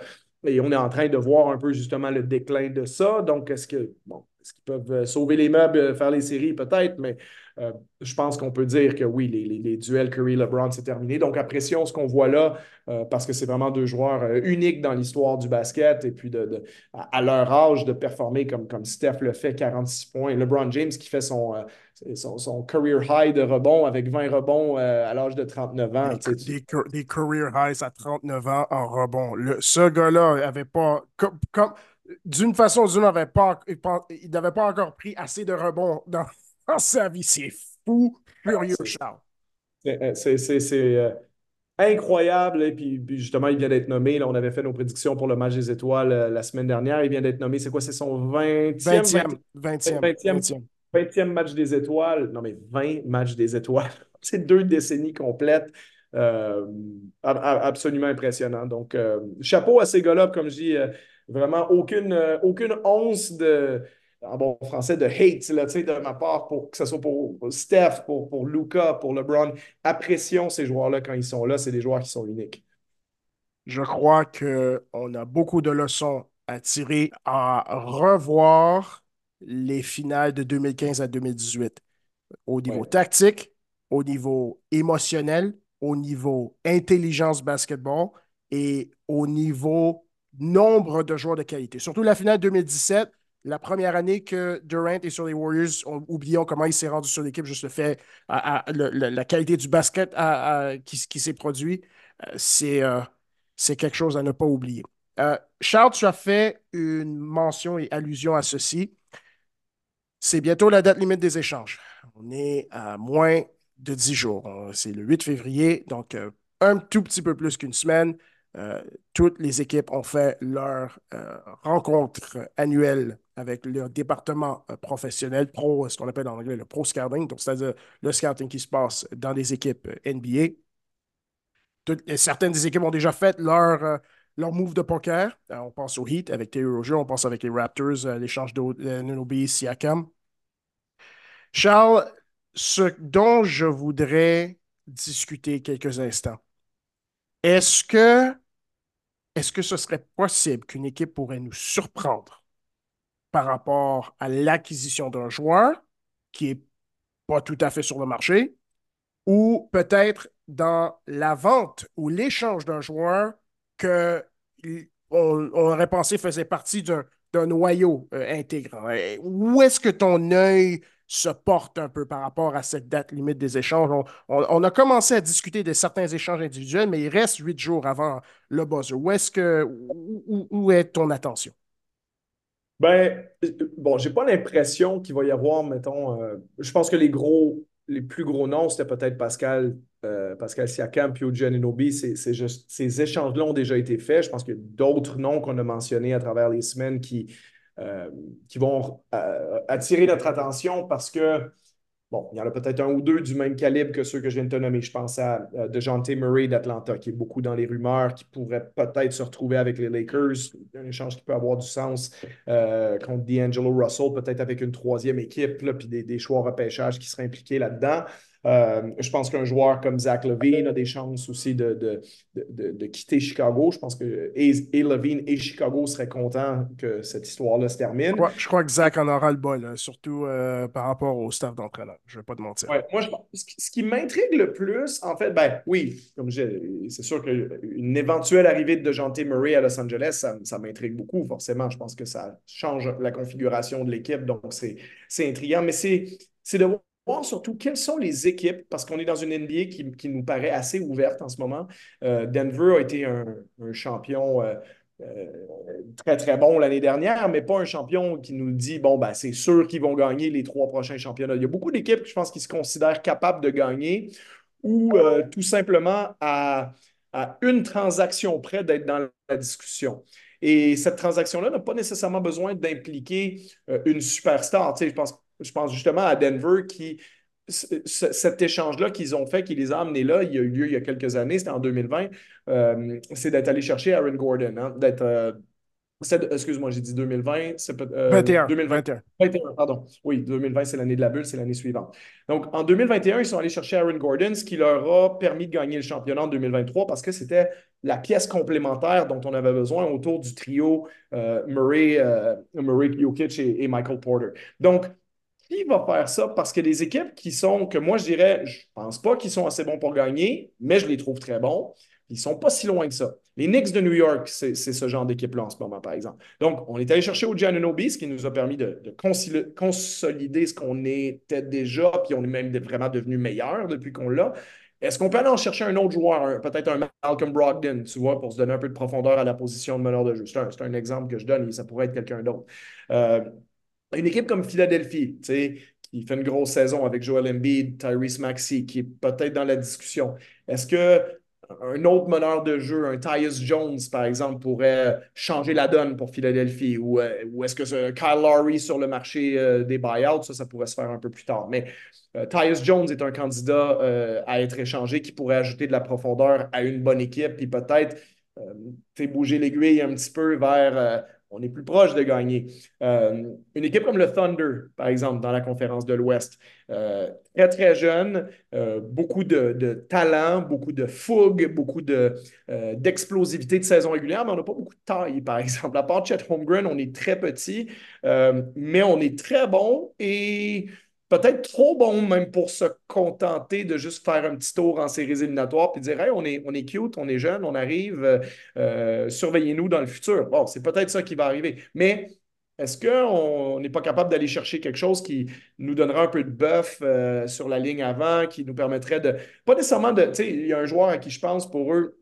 Speaker 2: Et on est en train de voir un peu justement le déclin de ça. Donc, est-ce que bon, est-ce qu'ils peuvent sauver les meubles, faire les séries? Peut-être, mais euh, je pense qu'on peut dire que oui, les, duels Curry-LeBron, c'est terminé. Donc, apprécions ce qu'on voit là euh, parce que c'est vraiment deux joueurs euh, uniques dans l'histoire du basket. Et puis, de, à leur âge, de performer comme, comme Steph le fait, 46 points. LeBron James qui fait son, son, career high de rebond avec 20 rebonds à l'âge de 39 ans.
Speaker 1: Des, career highs à 39 ans en rebond. Le, ce gars-là n'avait pas. Comme, d'une façon ou d'une, il n'avait pas encore pris assez de rebonds dans en sa vie. C'est fou, furieux, Charles.
Speaker 2: C'est euh, incroyable. Et puis, justement, il vient d'être nommé. Là, on avait fait nos prédictions pour le match des étoiles euh, la semaine dernière. Il vient d'être nommé. C'est quoi? C'est son 20e, 20e, 20e, 20e, match des étoiles. Non, mais 20 matchs des étoiles. <laughs> C'est deux décennies complètes. Euh, absolument impressionnant. Donc, chapeau à ces gars-là, comme je dis, vraiment aucune, aucune once de, en bon français, de hate là, de ma part, pour que ce soit pour Steph, pour, pour Luca, pour LeBron. Apprécions ces joueurs-là quand ils sont là. C'est des joueurs qui sont uniques.
Speaker 1: Je crois qu'on a beaucoup de leçons à tirer à revoir les finales de 2015 à 2018 au niveau tactique, au niveau émotionnel, au niveau intelligence basketball et au niveau nombre de joueurs de qualité. Surtout la finale 2017, la première année que Durant est sur les Warriors, oublions comment il s'est rendu sur l'équipe, juste le fait, la qualité du basket qui, s'est produit, euh, euh, c'est quelque chose à ne pas oublier. Euh, Charles, tu as fait une mention et allusion à ceci. C'est bientôt la date limite des échanges. On est à moins de 10 jours. C'est le 8 février, donc un tout petit peu plus qu'une semaine. Toutes les équipes ont fait leur rencontre annuelle avec leur département euh, professionnel, pro, ce qu'on appelle en anglais le pro scouting, donc c'est-à-dire le scouting qui se passe dans les équipes NBA. certaines des équipes ont déjà fait leur, leur move de poker. Euh, on pense au Heat avec Terry Roger, on pense avec les Raptors, euh, l'échange de Nunobi Siakam. Charles, ce dont je voudrais discuter quelques instants, est-ce que, est-ce que ce serait possible qu'une équipe pourrait nous surprendre? Par rapport à l'acquisition d'un joueur qui n'est pas tout à fait sur le marché, ou peut-être dans la vente ou l'échange d'un joueur que on, aurait pensé faisait partie d'un noyau euh, intégrant. Où est-ce que ton œil se porte un peu par rapport à cette date limite des échanges? On, a commencé à discuter de certains échanges individuels, mais il reste huit jours avant le buzzer. Où est-ce que où, est ton attention?
Speaker 2: Ben, bon, j'ai pas l'impression qu'il va y avoir, mettons, euh, je pense que les gros, les plus gros noms, c'était peut-être Pascal, euh, Pascal Siakam puis Gianinobi. Ces échanges-là ont déjà été faits. Je pense qu'il y a d'autres noms qu'on a mentionnés à travers les semaines qui, euh, qui vont euh, attirer notre attention parce que Bon, il y en a peut-être un ou deux du même calibre que ceux que je viens de te nommer. Je pense à euh, DeJounte Murray d'Atlanta, qui est beaucoup dans les rumeurs, qui pourrait peut-être se retrouver avec les Lakers. Un échange qui peut avoir du sens euh, contre D'Angelo Russell, peut-être avec une troisième équipe, puis des, des choix repêchage qui seraient impliqués là-dedans. Euh, je pense qu'un joueur comme Zach Levine a des chances aussi de, de, quitter Chicago. Je pense que et, Levine et Chicago seraient contents que cette histoire-là se termine.
Speaker 1: Je crois, que Zach en aura le bol, surtout euh, par rapport au staff d'entraîneur. Je ne vais pas te mentir.
Speaker 2: moi, ce qui m'intrigue le plus, en fait, ben oui, comme c'est sûr qu'une éventuelle arrivée de Jean Murray à Los Angeles, ça, ça m'intrigue beaucoup, forcément. Je pense que ça change la configuration de l'équipe, donc c'est intriguant. Mais c'est de voir surtout quelles sont les équipes, parce qu'on est dans une NBA qui, nous paraît assez ouverte en ce moment. Euh, Denver a été un, champion euh, euh, très, très bon l'année dernière, mais pas un champion qui nous dit, bon, ben, c'est sûr qu'ils vont gagner les trois prochains championnats. Il y a beaucoup d'équipes, je pense, qui se considèrent capables de gagner ou tout simplement à, à une transaction près d'être dans la discussion. Et cette transaction-là n'a pas nécessairement besoin d'impliquer une superstar. Tu sais, je pense je pense justement à Denver qui, cet échange-là qu'ils ont fait, qui les a amenés là, il y a eu lieu il y a quelques années, c'était en 2020, euh, c'est d'être allé chercher Aaron Gordon, hein, d'être. Euh, excuse-moi, j'ai dit 2020. C'est,
Speaker 1: 21, 2021.
Speaker 2: 21, pardon. Oui, 2020, c'est l'année de la bulle, c'est l'année suivante. Donc, en 2021, ils sont allés chercher Aaron Gordon, ce qui leur a permis de gagner le championnat en 2023 parce que c'était la pièce complémentaire dont on avait besoin autour du trio euh, Murray, Murray Jokic et, et Michael Porter. Donc, qui va faire ça? Parce que des équipes qui sont, que moi je dirais, je ne pense pas qu'ils sont assez bons pour gagner, mais je les trouve très bons. Ils ne sont pas si loin que ça. Les Knicks de New York, c'est ce genre d'équipe-là en ce moment, par exemple. Donc, on est allé chercher au Giannobi, ce qui nous a permis de, consolider ce qu'on était déjà, puis on est même vraiment devenu meilleur depuis qu'on l'a. Est-ce qu'on peut aller en chercher un autre joueur, peut-être un Malcolm Brogdon, tu vois, pour se donner un peu de profondeur à la position de meneur de jeu? C'est un, exemple que je donne, et ça pourrait être quelqu'un d'autre. Euh, une équipe comme Philadelphie, qui fait une grosse saison avec Joel Embiid, Tyrese Maxey, qui est peut-être dans la discussion. Est-ce que un autre meneur de jeu, un Tyus Jones, par exemple, pourrait changer la donne pour Philadelphie? Ou, euh, est-ce que ce Kyle Lowry sur le marché euh, des buyouts, ça, ça pourrait se faire un peu plus tard. Mais euh, Tyus Jones est un candidat à être échangé qui pourrait ajouter de la profondeur à une bonne équipe, puis peut-être bouger l'aiguille un petit peu vers on est plus proche de gagner. Euh, une équipe comme le Thunder, par exemple, dans la conférence de l'Ouest, euh, très, très jeune, euh, beaucoup de, talent, beaucoup de fougue, beaucoup d'explosivité de, saison régulière, mais on n'a pas beaucoup de taille, par exemple. À part Chet Holmgren, on est très petit, mais on est très bon et peut-être trop bon même pour se contenter de juste faire un petit tour en séries éliminatoires puis dire hey, on est, on est cute, on est jeune, on arrive, euh, euh, surveillez-nous dans le futur. Bon, c'est peut-être ça qui va arriver. Mais est-ce qu'on n'est pas capable d'aller chercher quelque chose qui nous donnera un peu de bœuf euh, sur la ligne avant, qui nous permettrait de. Pas nécessairement de. Tu sais, il y a un joueur à qui je pense pour eux.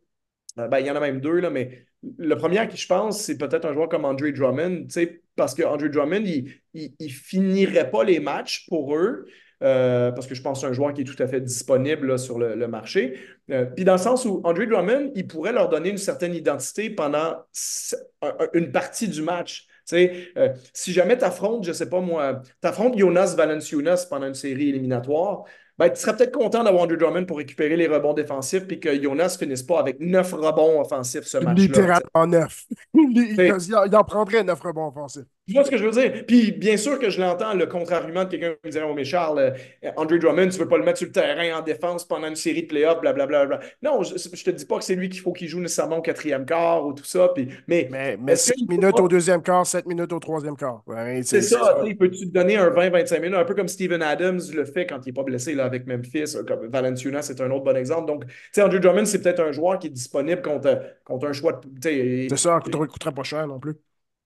Speaker 2: Ben, il y en a même deux, là, mais le premier à qui je pense, c'est peut-être un joueur comme Andre Drummond, parce que Drummond, il ne finirait pas les matchs pour eux. Euh, parce que je pense que c'est un joueur qui est tout à fait disponible sur le, marché. Euh, puis dans le sens où Andre Drummond, il pourrait leur donner une certaine identité pendant une partie du match. Euh, si jamais tu affrontes, je ne sais pas moi, tu affrontes Jonas Valanciunas pendant une série éliminatoire, ben, tu serais peut-être content d'avoir Andrew Drummond pour récupérer les rebonds défensifs puis que Jonas finisse pas avec neuf rebonds offensifs ce match-là.
Speaker 1: Littéralement neuf. <laughs> il, en prendrait neuf rebonds offensifs.
Speaker 2: Tu vois ce que je veux dire? Puis bien sûr que je l'entends, le contre-argument de quelqu'un qui me dirait Oh, mais Charles, euh, Andrew Drummond, tu veux pas le mettre sur le terrain en défense pendant une série de playoffs, blablabla. Bla, bla. Non, je, je te dis pas que c'est lui qu'il faut qu'il joue nécessairement au quatrième quart ou tout ça. Puis, mais
Speaker 1: mais, mais 7 minutes au deuxième quart, 7 minutes au troisième quart.
Speaker 2: c'est ça. Il peut-tu te donner un 20-25 minutes, un peu comme Steven Adams le fait quand il n'est pas blessé là, avec Memphis. Comme Valenciuna, c'est un autre bon exemple. Donc, tu sais, Andrew Drummond, c'est peut-être un joueur qui est disponible contre, contre un choix de.
Speaker 1: C'est ça, il ne coûterait pas cher non plus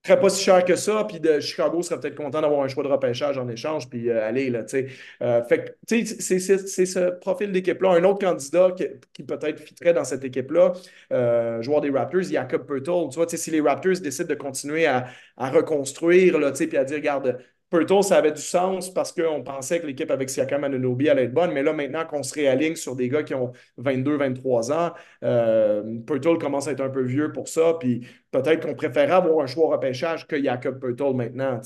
Speaker 2: serait pas si cher que ça, puis de Chicago serait peut-être content d'avoir un choix de repêchage en échange, puis euh, aller, là, tu sais. Euh, fait tu sais, c'est ce profil d'équipe-là. Un autre candidat qui, peut-être fitterait dans cette équipe-là, euh, joueur des Raptors, Jacob Pertol. Tu vois, si les Raptors décident de continuer à, à reconstruire, là, tu sais, puis à dire, regarde, Perto, ça avait du sens parce qu'on pensait que l'équipe avec Siakam Anunobi allait être bonne, mais là, maintenant qu'on se réaligne sur des gars qui ont 22, 23 ans, euh, commence à être un peu vieux pour ça, puis peut-être qu'on préférait avoir un choix au repêchage que Jacob Pertol maintenant.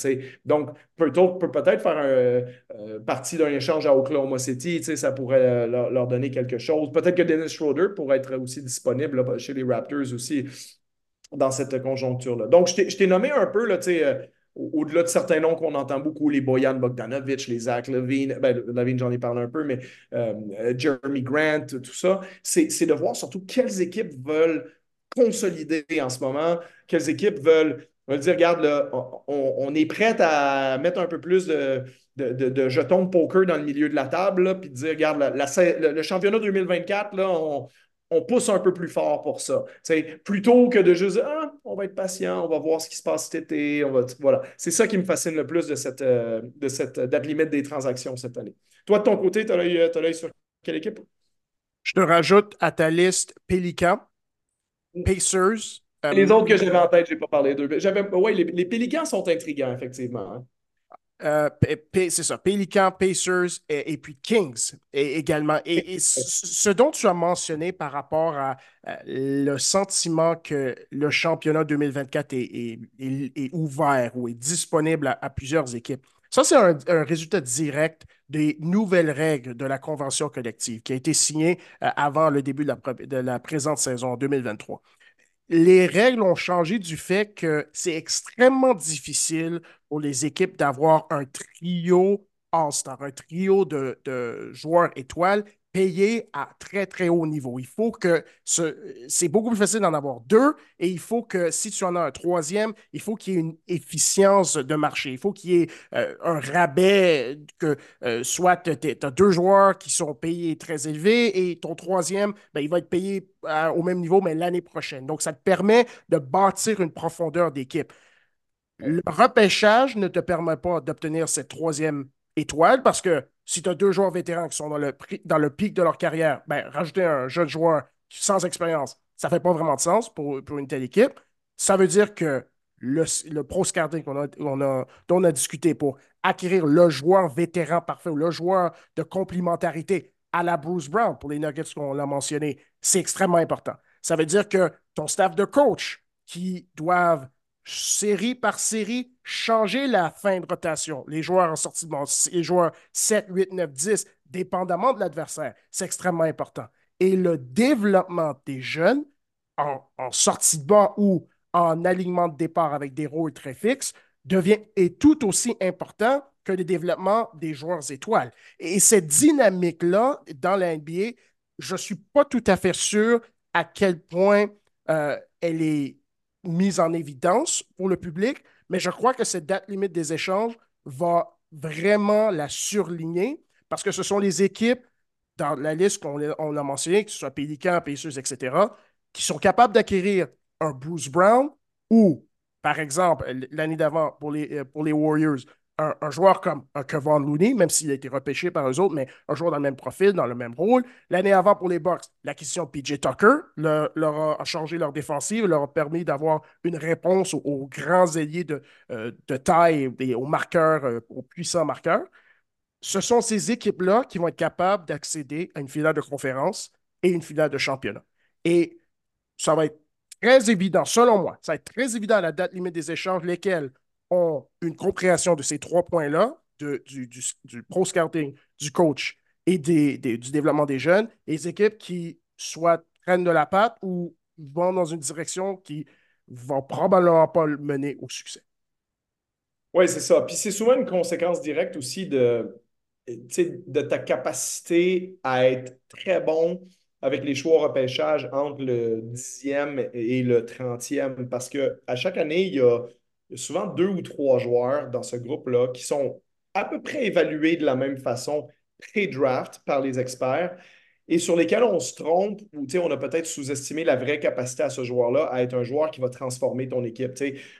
Speaker 2: Donc, Pertol peut peut-être faire euh, partie d'un échange à Oklahoma City, ça pourrait euh, leur, donner quelque chose. Peut-être que Dennis Schroeder pourrait être aussi disponible chez les Raptors aussi dans cette conjoncture-là. Donc, je t'ai nommé un peu, tu sais, euh, au-delà de certains noms qu'on entend beaucoup, les Boyan Bogdanovic, les Zach Levine, ben, Levine, j'en ai parlé un peu, mais euh, Jeremy Grant, tout ça, c'est de voir surtout quelles équipes veulent consolider en ce moment, quelles équipes veulent, dire, regarde, on, est prêt à mettre un peu plus de, de, jetons de poker dans le milieu de la table, puis dire, regarde, le, le, championnat 2024, là, on, on pousse un peu plus fort pour ça. plutôt que de juste ah, on va être patient, on va voir ce qui se passe cet été. On va, voilà. C'est ça qui me fascine le plus de cette, euh, de cette date limite des transactions cette année. Toi, de ton côté, tu as l'œil sur quelle équipe?
Speaker 1: Je te rajoute à ta liste Pélican, mm. Pacers.
Speaker 2: Euh, les autres que j'avais en tête, je n'ai pas parlé d'eux. Oui, les, les Pélicans sont intrigants, effectivement. Hein.
Speaker 1: Euh, c'est ça, Pelicans, Pacers et, puis Kings également. Et, ce dont tu as mentionné par rapport à, le sentiment que le championnat 2024 est, ouvert ou est disponible à, plusieurs équipes, ça, c'est un, résultat direct des nouvelles règles de la convention collective qui a été signée euh, avant le début de la, de la présente saison 2023 les règles ont changé du fait que c'est extrêmement difficile pour les équipes d'avoir un trio All-Star, un trio de, de, joueurs étoiles payé à très, très haut niveau. Il faut que c'est beaucoup plus facile d'en avoir deux et il faut que si tu en as un troisième, il faut qu'il y ait une efficience de marché. Il faut qu'il y ait euh, un rabais que euh, soit tu as deux joueurs qui sont payés très élevés et ton troisième, ben, il va être payé euh, au même niveau, mais l'année prochaine. Donc, ça te permet de bâtir une profondeur d'équipe. Le repêchage ne te permet pas d'obtenir cette troisième étoile parce que si tu as deux joueurs vétérans qui sont dans le, pic de leur carrière, ben, rajouter un jeune joueur sans expérience, ça ne fait pas vraiment de sens pour, une telle équipe. Ça veut dire que le, le pro scouting a, dont on a discuté pour acquérir le joueur vétéran parfait ou le joueur de complémentarité à la Bruce Brown pour les Nuggets qu'on a mentionné, c'est extrêmement important. Ça veut dire que ton staff de coach qui doivent série par série, changer la fin de rotation. Les joueurs en sortie de banc, les joueurs 7, 8, 9, 10, dépendamment de l'adversaire, c'est extrêmement important. Et le développement des jeunes en, sortie de banc ou en alignement de départ avec des rôles très fixes devient est tout aussi important que le développement des joueurs étoiles. Et cette dynamique-là, dans la NBA, je ne suis pas tout à fait sûr à quel point euh, elle est mise en évidence pour le public, mais je crois que cette date limite des échanges va vraiment la surligner parce que ce sont les équipes dans la liste qu'on on a mentionné, que ce soit Pélican, Pacers, etc., qui sont capables d'acquérir un Bruce Brown ou, par exemple, l'année d'avant pour les, euh, pour les Warriors, un, joueur comme un Kevin Looney, même s'il a été repêché par eux autres, mais un joueur dans le même profil, dans le même rôle. L'année avant pour les Bucks, l'acquisition PJ Tucker leur a changé leur défensive, leur a permis d'avoir une réponse aux, grands ailiers de, euh, de taille et aux marqueurs, euh, aux puissants marqueurs. Ce sont ces équipes-là qui vont être capables d'accéder à une finale de conférence et une finale de championnat. Et ça va être très évident, selon moi, ça va être très évident à la date limite des échanges, lesquels ont une compréhension de ces trois points-là, du, du, pro scouting, du coach et des, du développement des jeunes, et des équipes qui soit prennent de la patte ou vont dans une direction qui va probablement pas le mener au succès.
Speaker 2: Oui, c'est ça. Puis c'est souvent une conséquence directe aussi de, de ta capacité à être très bon avec les choix au repêchage entre le 10e et le 30e. Parce qu'à chaque année, il y, a, souvent deux ou trois joueurs dans ce groupe-là qui sont à peu près évalués de la même façon pré-draft par les experts et sur lesquels on se trompe ou on a peut-être sous-estimé la vraie capacité à ce joueur-là à être un joueur qui va transformer ton équipe.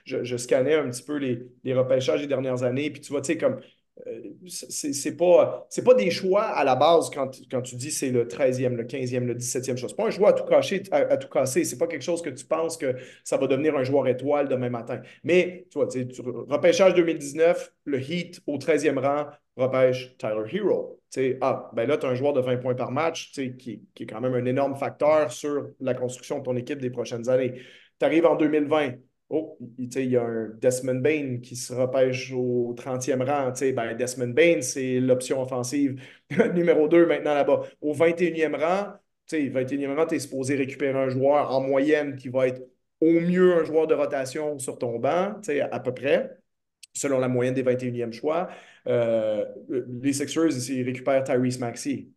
Speaker 2: Je, je scannais un petit peu les, les repêchages des dernières années, puis tu vois, tu sais, comme c'est pas, pas des choix à la base quand, tu dis c'est le 13e, le 15e, le 17e choix. C'est pas un choix à tout, cacher, à. C'est pas quelque chose que tu penses que ça va devenir un joueur étoile demain matin. Mais, tu vois, tu, repêchage 2019, le Heat au 13e rang, repêche Tyler Hero. ah, ben là, tu as un joueur de 20 points par match qui, qui est quand même un énorme facteur sur la construction de ton équipe des prochaines années. Tu arrives en 2020, Oh, il y a un Desmond Bain qui se repêche au 30e rang. Ben, Desmond Bain, c'est l'option offensive <laughs> numéro 2 maintenant là-bas. Au 21e rang, 21e rang, tu es supposé récupérer un joueur en moyenne qui va être au mieux un joueur de rotation sur ton banc, à peu près, selon la moyenne des 21e choix. Euh, les Sixers, ils récupèrent Tyrese Maxey.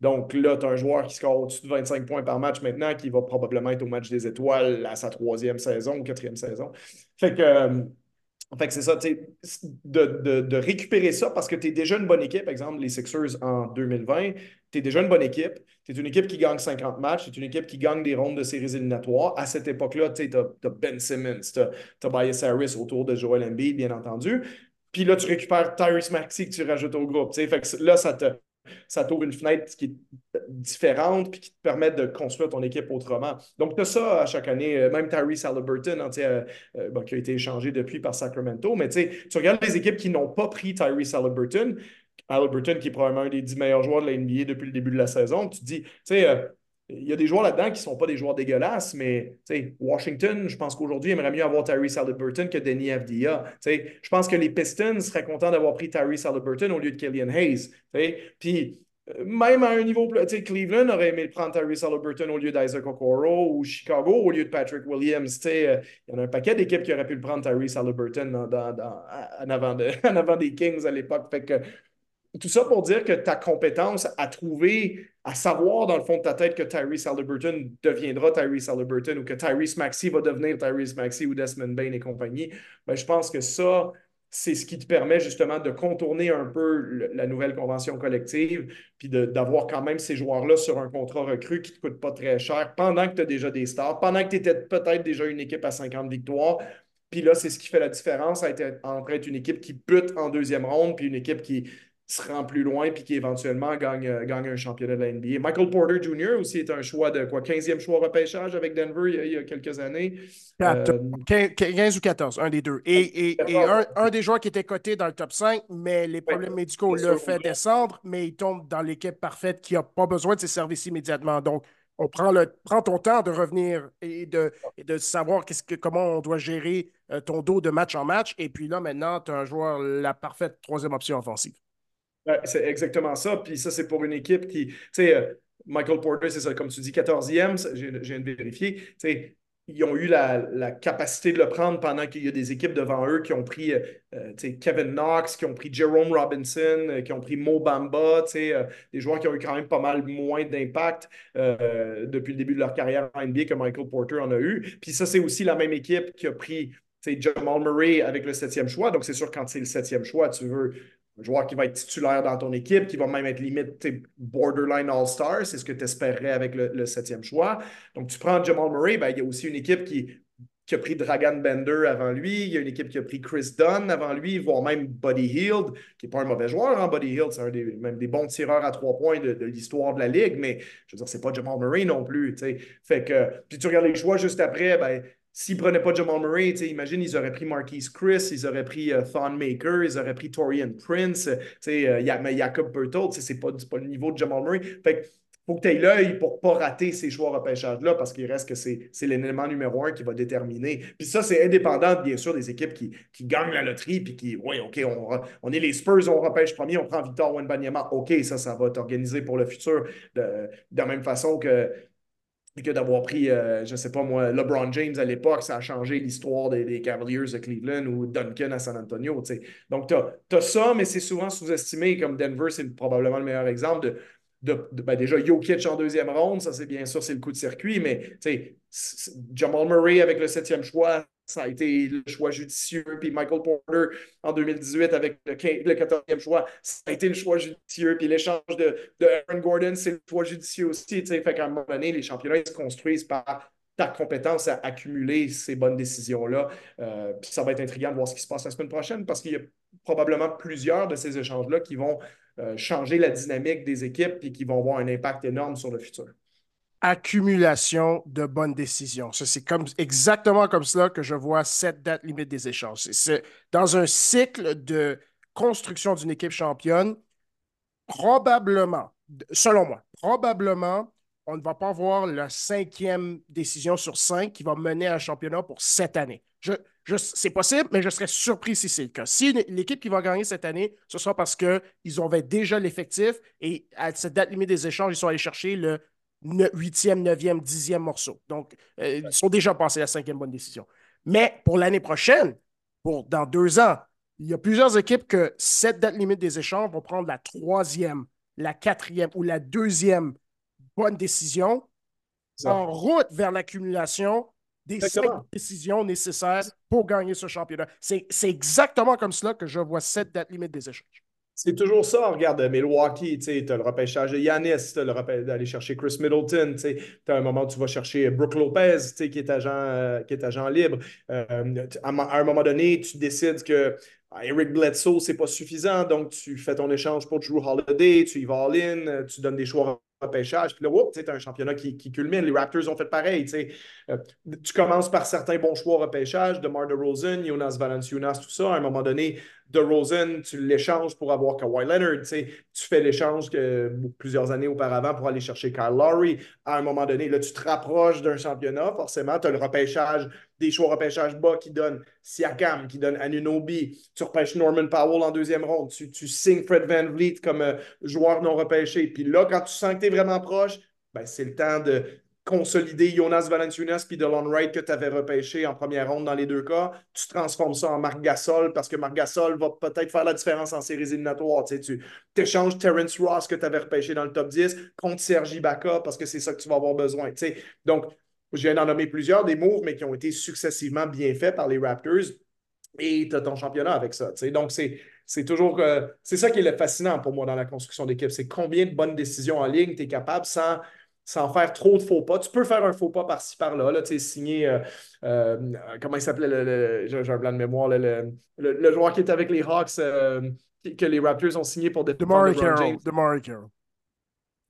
Speaker 2: Donc là, tu as un joueur qui score au-dessus de 25 points par match maintenant, qui va probablement être au match des étoiles à sa troisième saison ou quatrième saison. Fait que. Euh, que c'est ça, de, de, de, récupérer ça parce que tu es déjà une bonne équipe, par exemple, les Sixers en 2020, tu es déjà une bonne équipe, tu es une équipe qui gagne 50 matchs, tu es une équipe qui gagne des rondes de séries éliminatoires. À cette époque-là, tu as, Ben Simmons, tu as, as Harris autour de Joel Embiid, bien entendu. Puis là, tu récupères Tyrese Maxey que tu rajoutes au groupe. Fait que là, ça te, ça t'ouvre une fenêtre qui est différente puis qui te permet de construire ton équipe autrement. Donc, tu as ça à chaque année. Euh, même Tyrese Halliburton, hein, euh, euh, qui a été échangé depuis par Sacramento. Mais tu regardes les équipes qui n'ont pas pris Tyrese Halliburton, Halliburton qui est probablement un des 10 meilleurs joueurs de la NBA depuis le début de la saison, tu te dis, tu sais, il y a des joueurs là-dedans qui ne sont pas des joueurs dégueulasses, mais Washington, je pense qu'aujourd'hui, aimerait mieux avoir Tyrese Halliburton que Denny Avdia. Je pense que les Pistons seraient contents d'avoir pris Tyrese Halliburton au lieu de Killian Hayes. Puis euh, même à un niveau plus. Cleveland aurait aimé prendre Tyrese Halliburton au lieu d'Isaac Okoro ou Chicago au lieu de Patrick Williams. Il y en a un paquet d'équipes qui auraient pu le prendre Tyrese Halliburton en, avant <laughs> en avant des Kings à l'époque. Fait que tout ça pour dire que ta compétence à trouver, à savoir dans le fond de ta tête que Tyrese Halliburton deviendra Tyrese Halliburton ou que Tyrese Maxey va devenir Tyrese Maxey ou Desmond Bain et compagnie, ben, je pense que ça, c'est ce qui te permet justement de contourner un peu la nouvelle convention collective, puis d'avoir quand même ces joueurs-là sur un contrat recru qui ne te coûte pas très cher pendant que tu as déjà des stars, pendant que tu étais peut-être déjà une équipe à 50 victoires. Puis là, c'est ce qui fait la différence entre être une équipe qui bute en deuxième ronde, puis une équipe qui se rend plus loin puis qui éventuellement gagne, euh, gagne un championnat de la NBA. Michael Porter Jr. aussi est un choix de quoi 15e choix repêchage avec Denver il y a, quelques années.
Speaker 1: 15 euh, ou 14, un des deux. Et, et, un, des joueurs qui était coté dans le top 5, mais les problèmes médicaux le fait descendre, mais il tombe dans l'équipe parfaite qui n'a pas besoin de ses services immédiatement. Donc, on prend, le, prend ton temps de revenir et de, de savoir qu'est-ce que, comment on doit gérer euh, ton dos de match en match. Et puis là, maintenant, tu as un joueur, la parfaite troisième option offensive
Speaker 2: c'est exactement ça. Puis ça, c'est pour une équipe qui, tu sais, euh, Michael Porter, c'est ça, comme tu dis, 14e, j'ai viens de vérifier. Tu sais, ils ont eu la, capacité de le prendre pendant qu'il y a des équipes devant eux qui ont pris euh, euh, Kevin Knox, qui ont pris Jerome Robinson, qui ont pris Mo Bamba, des joueurs qui ont eu quand même pas mal moins d'impact depuis le début de leur carrière en NBA que Michael Porter en a eu. Puis ça, c'est aussi la même équipe qui a pris Jamal Murray avec le septième choix. Donc, c'est sûr, quand c'est le septième choix, tu veux un joueur qui va être titulaire dans ton équipe, qui va même être limite borderline All-Star, c'est ce que tu espérerais avec le, septième choix. Donc, tu prends Jamal Murray, ben, il y a aussi une équipe qui, a pris Dragan Bender avant lui, il y a une équipe qui a pris Chris Dunn avant lui, voire même Buddy Hield, qui n'est pas un mauvais joueur, hein, Buddy Hield, c'est un des, même des bons tireurs à trois points de, l'histoire de la Ligue, mais je veux dire, c'est pas Jamal Murray non plus. Que, puis tu regardes les choix juste après, ben, S'ils ne prenaient pas Jamal Murray, imagine, ils auraient pris Marquise Chris, ils auraient pris uh, Thon Maker, ils auraient pris Torian Prince, uh, Jacob Bertolt, ce n'est pas, pas, le niveau de Jamal Murray. Fait faut que tu aies l'œil pour ne pas rater ces choix repêchage-là parce qu'il reste que c'est l'élément numéro un qui va déterminer. Puis ça, c'est indépendant, bien sûr, des équipes qui, qui gagnent la loterie puis qui, oui, OK, on, on, est les Spurs, on repêche premier, on prend Victor Wenbanyama. OK, ça, ça va t'organiser pour le futur de, de la même façon que que d'avoir pris, euh, je ne sais pas moi, LeBron James à l'époque, ça a changé l'histoire des, Cavaliers de Cleveland ou Duncan à San Antonio. Donc, tu as, ça, mais c'est souvent sous-estimé, comme Denver, c'est probablement le meilleur exemple de, ben déjà Jokic en deuxième ronde, ça c'est bien sûr, c'est le coup de circuit, mais Jamal Murray avec le septième choix, ça a été le choix judicieux. Puis Michael Porter en 2018 avec le, 14e choix, ça a été le choix judicieux. Puis l'échange de, Aaron Gordon, c'est le choix judicieux aussi. Fait qu'à un moment donné, les championnats se construisent par ta compétence à accumuler ces bonnes décisions-là. Euh, puis ça va être intriguant de voir ce qui se passe la semaine prochaine parce qu'il y a probablement plusieurs de ces échanges-là qui vont euh, changer la dynamique des équipes et qui vont avoir un impact énorme sur le futur
Speaker 1: accumulation de bonnes décisions. C'est exactement comme cela que je vois cette date limite des échanges. C'est dans un cycle de construction d'une équipe championne, probablement, selon moi, probablement, on ne va pas voir la cinquième décision sur cinq qui va mener à un championnat pour cette année. C'est possible, mais je serais surpris si c'est le cas. Si l'équipe qui va gagner cette année, ce sera parce qu'ils ont déjà l'effectif et à cette date limite des échanges, ils sont allés chercher le huitième, neuvième, dixième morceau. Donc, euh, ils sont déjà passés à la cinquième bonne décision. Mais pour l'année prochaine, pour dans deux ans, il y a plusieurs équipes que cette date limite des échanges vont prendre la troisième, la quatrième ou la deuxième bonne décision en route vers l'accumulation des cinq décisions nécessaires pour gagner ce championnat. C'est exactement comme cela que je vois cette date limite des échanges.
Speaker 2: C'est toujours ça. Regarde, Milwaukee, tu as le repêchage de Yanis, tu as le repêchage d'aller chercher Chris Middleton, tu as un moment où tu vas chercher Brooke Lopez, qui est agent, euh, qui est agent libre. Euh, à, un moment donné, tu décides que ah, Eric Bledsoe, c'est pas suffisant, donc tu fais ton échange pour Drew Holiday, tu y vas all-in, tu donnes des choix repêchage. Puis là, tu as un championnat qui, culmine. Les Raptors ont fait pareil. Euh, tu commences par certains bons choix repêchage, de Mar Rosen, Jonas Valanciunas, tout ça. À un moment donné, de Rosen, tu l'échanges pour avoir Kawhi Leonard. Tu fais l'échange plusieurs années auparavant pour aller chercher Kyle Lowry. À un moment donné, là, tu te rapproches d'un championnat. Forcément, tu as le repêchage, des choix repêchage bas qui donnent Siakam, qui donne Anunobi. Tu repêches Norman Powell en deuxième ronde. Tu, signes Fred Van Vliet comme euh, joueur non repêché. Puis là, quand tu sens que tu es vraiment proche, ben, c'est le temps de consolider Jonas Valanciunas puis Delon Wright que tu avais repêché en première ronde dans les deux cas, tu transformes ça en Marc Gasol parce que Marc Gasol va peut-être faire la différence en séries éliminatoires. Tu, échanges Terrence Ross que tu avais repêché dans le top 10 contre Sergi Baca parce que c'est ça que tu vas avoir besoin. Donc, je viens d'en nommer plusieurs des moves, mais qui ont été successivement bien faits par les Raptors et tu as ton championnat avec ça. Donc, c'est. Toujours. Euh, c'est ça qui est fascinant pour moi dans la construction d'équipe. C'est combien de bonnes décisions en ligne tu es capable sans sans faire trop de faux pas. Tu peux faire un faux pas par-ci, par-là. Là, tu sais, signer, euh, euh, comment il s'appelait, le, j'ai un blanc de mémoire, le, le, joueur qui était avec les Hawks, euh, que les Raptors ont signé pour
Speaker 1: défendre DeMar Carroll. DeMar Carroll.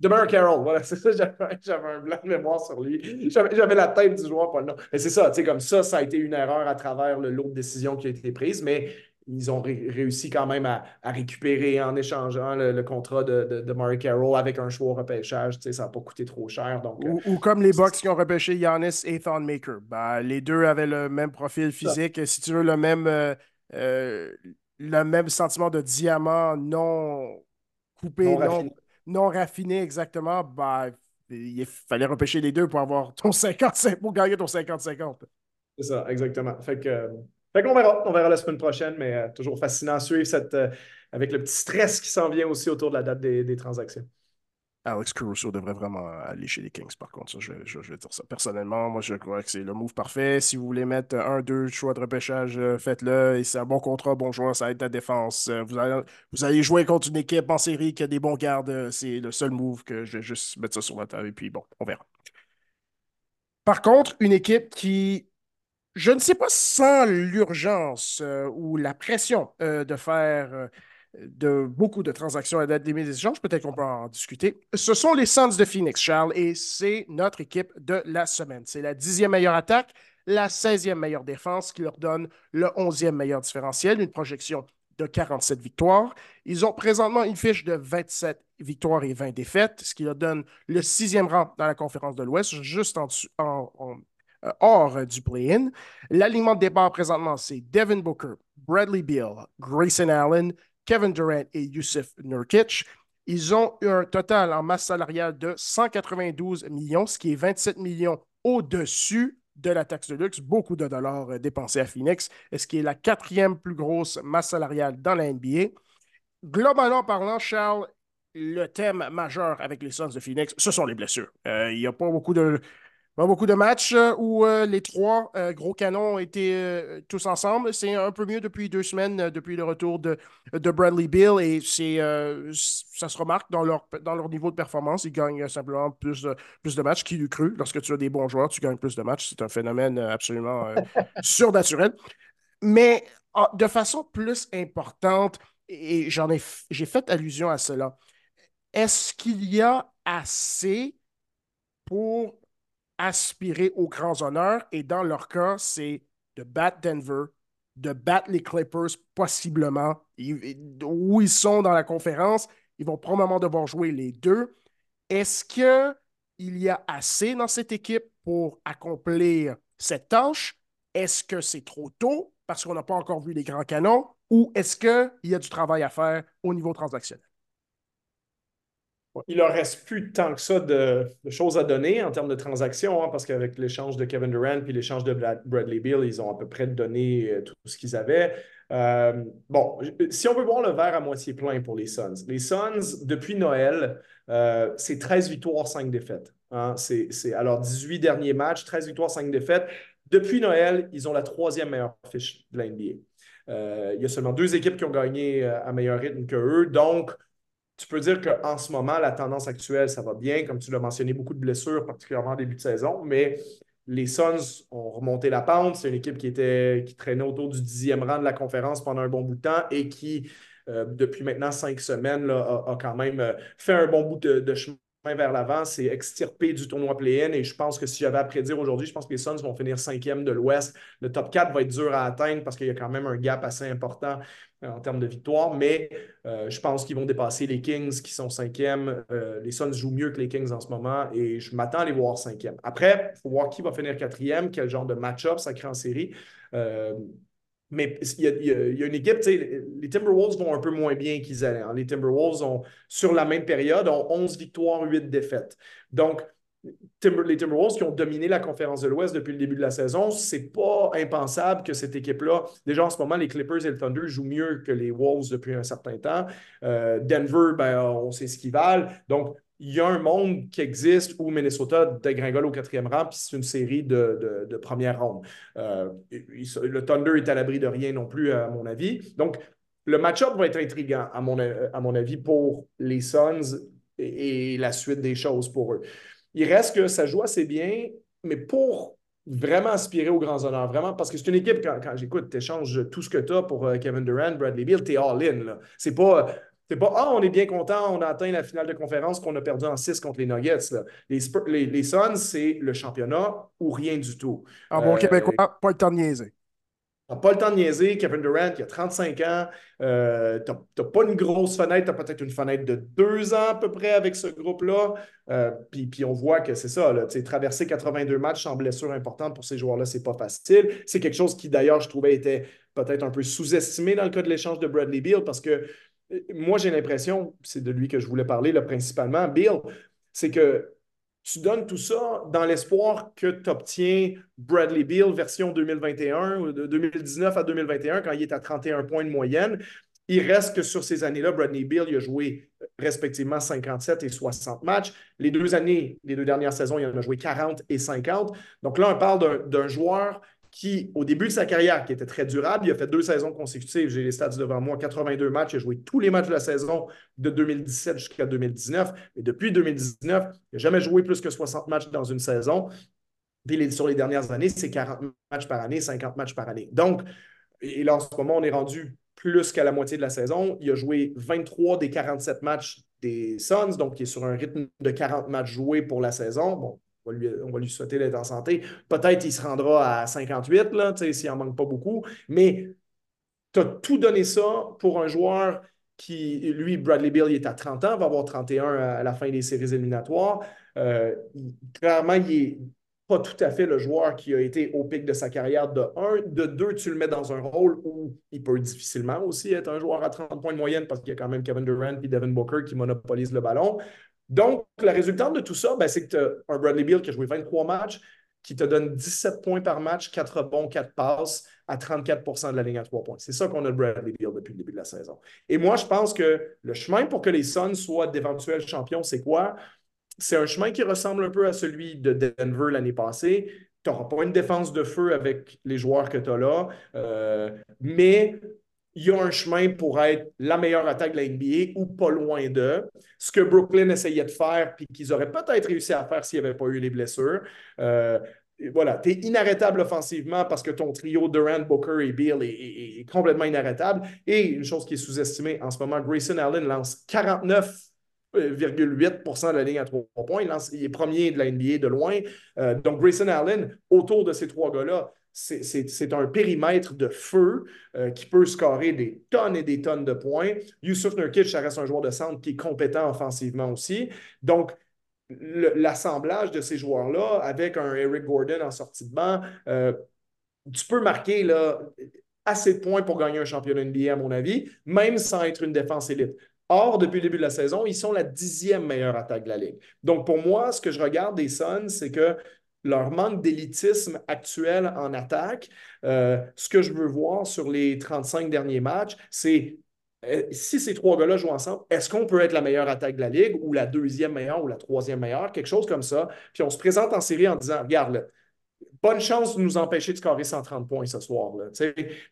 Speaker 2: DeMar Carroll, voilà, <laughs> c'est ça, j'avais un blanc de mémoire sur lui. J'avais la tête du joueur, pas le nom. Mais c'est ça, tu sais, comme ça, ça a été une erreur à travers le lot de décisions qui a été prise, mais ils ont réussi quand même à, récupérer en échangeant le, contrat de, de, de, Murray Carroll avec un choix au repêchage. Ça n'a pas coûté trop cher. Donc,
Speaker 1: ou, euh, comme les Bucks qui ont repêché Giannis et Thon Maker. Ben, les deux avaient le même profil physique. Si tu veux, le même, euh, euh, le même sentiment de diamant non coupé, non, raffiné. exactement. Ben, il fallait repêcher les deux pour avoir ton 55 pour gagner ton 50-50.
Speaker 2: C'est ça, exactement. Fait que fait qu'on verra. On verra la semaine prochaine, mais euh, toujours fascinant à suivre cette, euh, avec le petit stress qui s'en vient aussi autour de la date des, transactions.
Speaker 1: Alex Caruso devrait vraiment aller chez les Kings, par contre. je, vais dire ça. Personnellement, moi, je crois que c'est le move parfait. Si vous voulez mettre un, deux choix de repêchage, euh, faites-le. Et c'est un bon contrat, bon joueur, ça aide ta défense. Vous allez, vous allez jouer contre une équipe en série qui a des bons gardes. C'est le seul move que je vais juste mettre ça sur la table. Et puis, bon, on verra. Par contre, une équipe qui je ne sais pas sans l'urgence euh, ou la pression euh, de faire euh, de beaucoup de transactions à date limite des échanges, peut-être qu'on peut en discuter. Ce sont les Suns de Phoenix, Charles, et c'est notre équipe de la semaine. C'est la dixième meilleure attaque, la 16e meilleure défense qui leur donne le 11e meilleur différentiel, une projection de 47 victoires. Ils ont présentement une fiche de 27 victoires et 20 défaites, ce qui leur donne le sixième rang dans la conférence de l'Ouest, juste en, euh, hors du play-in. L'alignement de départ présentement, c'est Devin Booker, Bradley Beal, Grayson Allen, Kevin Durant et Yusuf Nurkic. Ils ont eu un total en masse salariale de 192 millions, ce qui est 27 millions au-dessus de la taxe de luxe, beaucoup de dollars euh, dépensés à Phoenix, ce qui est la quatrième plus grosse masse salariale dans la NBA. Globalement parlant, Charles, le thème majeur avec les Suns de Phoenix, ce sont les blessures. Euh, il n'y a pas beaucoup de beaucoup de matchs euh, où euh, les trois euh, gros canons étaient tous ensemble. C'est un peu mieux depuis deux semaines, depuis le retour de, de Bradley Bill, et c'est, ça se remarque dans leur, dans leur niveau de performance. Ils gagnent simplement plus de, plus de matchs. Qui l'eût cru? Lorsque tu as des bons joueurs, tu gagnes plus de matchs. C'est un phénomène absolument <laughs> surnaturel. Mais ah, de façon plus importante, et j'en ai, j'ai fait allusion à cela, est-ce qu'il y a assez pour aspirer aux grands honneurs. Et dans leur cas, c'est de battre Denver, de battre les Clippers possiblement. où ils sont dans la conférence, ils vont probablement devoir jouer les deux. Est-ce qu'il y a assez dans cette équipe pour accomplir cette tâche? Est-ce que c'est trop tôt parce qu'on n'a pas encore vu les grands canons? Ou est-ce qu'il y a du travail à faire au niveau transactionnel?
Speaker 2: Il leur reste plus tant que ça de, choses à donner en termes de transactions, hein, parce qu'avec l'échange de Kevin Durant puis l'échange de Bradley Bill, ils ont à peu près donné euh, tout ce qu'ils avaient. Euh, bon, si on veut voir le verre à moitié plein pour les Suns, les Suns, depuis Noël, euh, c'est 13 victoires, 5 défaites. Hein. C'est, alors 18 derniers matchs, 13 victoires, 5 défaites. Depuis Noël, ils ont la troisième meilleure fiche de la NBA. il y a seulement deux équipes qui ont gagné à meilleur rythme que eux. Donc, tu peux dire qu'en ce moment, la tendance actuelle, ça va bien. Comme tu l'as mentionné, beaucoup de blessures, particulièrement en début de saison, mais les Suns ont remonté la pente. C'est une équipe qui, était, qui traînait autour du dixième rang de la conférence pendant un bon bout de temps et qui, euh, depuis maintenant cinq semaines, a, quand même euh, fait un bon bout de, chemin vers l'avant, c'est extirpé du tournoi play-in et je pense que si j'avais à prédire aujourd'hui, je pense que les Suns vont finir cinquième de l'Ouest. Le top 4 va être dur à atteindre parce qu'il y a quand même un gap assez important en termes de victoire, mais euh, je pense qu'ils vont dépasser les Kings qui sont cinquièmes. Euh, les Suns jouent mieux que les Kings en ce moment et je m'attends à les voir cinquième. Après, il faut voir qui va finir quatrième, quel genre de match-up ça crée en série. mais il y, a, une équipe, les Timberwolves vont un peu moins bien qu'ils allaient. Hein. Les Timberwolves ont, sur la même période, ont 11 victoires, 8 défaites. Donc, les Timberwolves qui ont dominé la conférence de l'Ouest depuis le début de la saison, c'est pas impensable que cette équipe-là, déjà en ce moment, les Clippers et le Thunder jouent mieux que les Wolves depuis un certain temps. Euh, Denver, ben, on sait ce qu'ils valent. Donc, il y a un monde qui existe où Minnesota dégringole au quatrième rang, puis c'est une série de, de, première ronde. Euh, le Thunder est à l'abri de rien non plus, à mon avis. Donc, le match-up va être intriguant, à mon, à mon avis, pour les Suns et la suite des choses pour eux. Il reste que ça joue assez bien, mais pour vraiment aspirer aux grands honneurs, vraiment, parce que c'est une équipe, quand, j'écoute, tu échanges tout ce que tu as pour euh, Kevin Durant, Bradley Beal, tu es all-in. C'est pas. C'est pas, ah, on est bien content, on a atteint la finale de conférence qu'on a perdu en 6 contre les Nuggets. Les, les, les, Suns, c'est le championnat ou rien du tout.
Speaker 1: En bon euh, québécois, pas le temps de niaiser.
Speaker 2: N'as pas le temps de niaiser. Kevin Durant, qui a 35 ans, euh, tu n'as pas une grosse fenêtre, tu as peut-être une fenêtre de deux ans à peu près avec ce groupe-là. Euh, puis, on voit que c'est ça, là, traverser 82 matchs sans blessure importante pour ces joueurs-là, c'est pas facile. C'est quelque chose qui, d'ailleurs, je trouvais était peut-être un peu sous-estimé dans le cas de l'échange de Bradley Beal, parce que euh, moi, j'ai l'impression, c'est de lui que je voulais parler principalement, Beal, c'est que tu donnes tout ça dans l'espoir que tu obtiens Bradley Beal version 2021, de 2019 à 2021, quand il est à 31 points de moyenne. Il reste que sur ces années-là, Bradley Beal il a joué respectivement 57 et 60 matchs. Les deux années, les deux dernières saisons, il en a joué 40 et 50. Donc là, on parle d'un joueur qui, au début de sa carrière, qui était très durable, il a fait deux saisons consécutives. J'ai les stats devant moi, 82 matchs. Il a joué tous les matchs de la saison de 2017 jusqu'à 2019. Et depuis 2019, il n'a jamais joué plus que 60 matchs dans une saison. Puis sur les dernières années, c'est 40 matchs par année, 50 matchs par année. Donc, et là, en ce moment, on est rendu plus qu'à la moitié de la saison. Il a joué 23 des 47 matchs des Suns, donc il est sur un rythme de 40 matchs joués pour la saison. Bon, on va lui, souhaiter d'être en santé. Peut-être qu'il se rendra à 58, s'il n'en manque pas beaucoup. Mais tu as tout donné ça pour un joueur qui, lui, Bradley Bill, il est à 30 ans, va avoir 31 à la fin des séries éliminatoires. Euh, clairement, il n'est pas tout à fait le joueur qui a été au pic de sa carrière de 1. De 2, tu le mets dans un rôle où il peut difficilement aussi être un joueur à 30 points de moyenne parce qu'il y a quand même Kevin Durant et Devin Booker qui monopolisent le ballon. Donc, la résultante de tout ça, ben, c'est que tu as un Bradley Beal qui a joué 23 matchs, qui te donne 17 points par match, 4 bons, 4 passes à 34% de la ligne à 3 points. C'est ça qu'on a de Bradley Beal depuis le début de la saison. Et moi, je pense que le chemin pour que les Suns soient d'éventuels champions, c'est quoi? C'est un chemin qui ressemble un peu à celui de Denver l'année passée. Tu n'auras pas une défense de feu avec les joueurs que tu as là, euh, mais il y a un chemin pour être la meilleure attaque de la NBA ou pas loin d'eux. Ce que Brooklyn essayait de faire, puis qu'ils auraient peut-être réussi à faire s'il n'y avait pas eu les blessures. Euh, voilà, tu es inarrêtable offensivement parce que ton trio Durant, Booker et Bill est, complètement inarrêtable. Et une chose qui est sous-estimée en ce moment, Grayson Allen lance 49,8% de la ligne à trois points. Il, est premier de la NBA de loin. Euh, donc, Grayson Allen, autour de ces trois gars-là, c'est un périmètre de feu euh, qui peut scorer des tonnes et des tonnes de points. Yusuf Nurkic, ça reste un joueur de centre qui est compétent offensivement aussi. Donc, l'assemblage de ces joueurs-là avec un Eric Gordon en sortie de banc, euh, tu peux marquer assez de points pour gagner un championnat NBA, à mon avis, même sans être une défense élite. Or, depuis le début de la saison, ils sont la dixième meilleure attaque de la Ligue. Donc, pour moi, ce que je regarde des Suns, c'est que leur manque d'élitisme actuel en attaque, euh, ce que je veux voir sur les 35 derniers matchs, c'est euh, si ces trois gars-là jouent ensemble, est-ce qu'on peut être la meilleure attaque de la Ligue ou la deuxième meilleure ou la troisième meilleure, quelque chose comme ça? Puis on se présente en série en disant, regarde, bonne chance de nous empêcher de scorer 130 points ce soir. Là,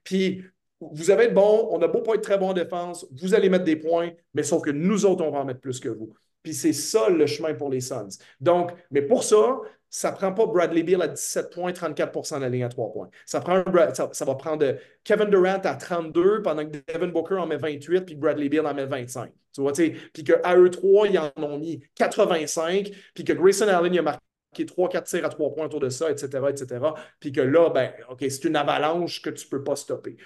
Speaker 2: puis vous avez être bon, on a beau pas être très bon en défense, vous allez mettre des points, mais sauf que nous autres, on va en mettre plus que vous. Puis c'est ça le chemin pour les Suns. Donc, mais pour ça, ça ne prend pas Bradley Beal à 17 points, 34 de la ligne à 3 points. Ça, prend ça, va prendre Kevin Durant à 32 pendant que Devin Booker en met 28 puis Bradley Beal en met 25. Tu vois, puis qu'à eux trois, ils en ont mis 85 puis que Grayson Allen il a marqué 3-4 tirs à 3 points autour de ça, etc., etc. Puis que là, ben, OK, c'est une avalanche que tu ne peux pas stopper.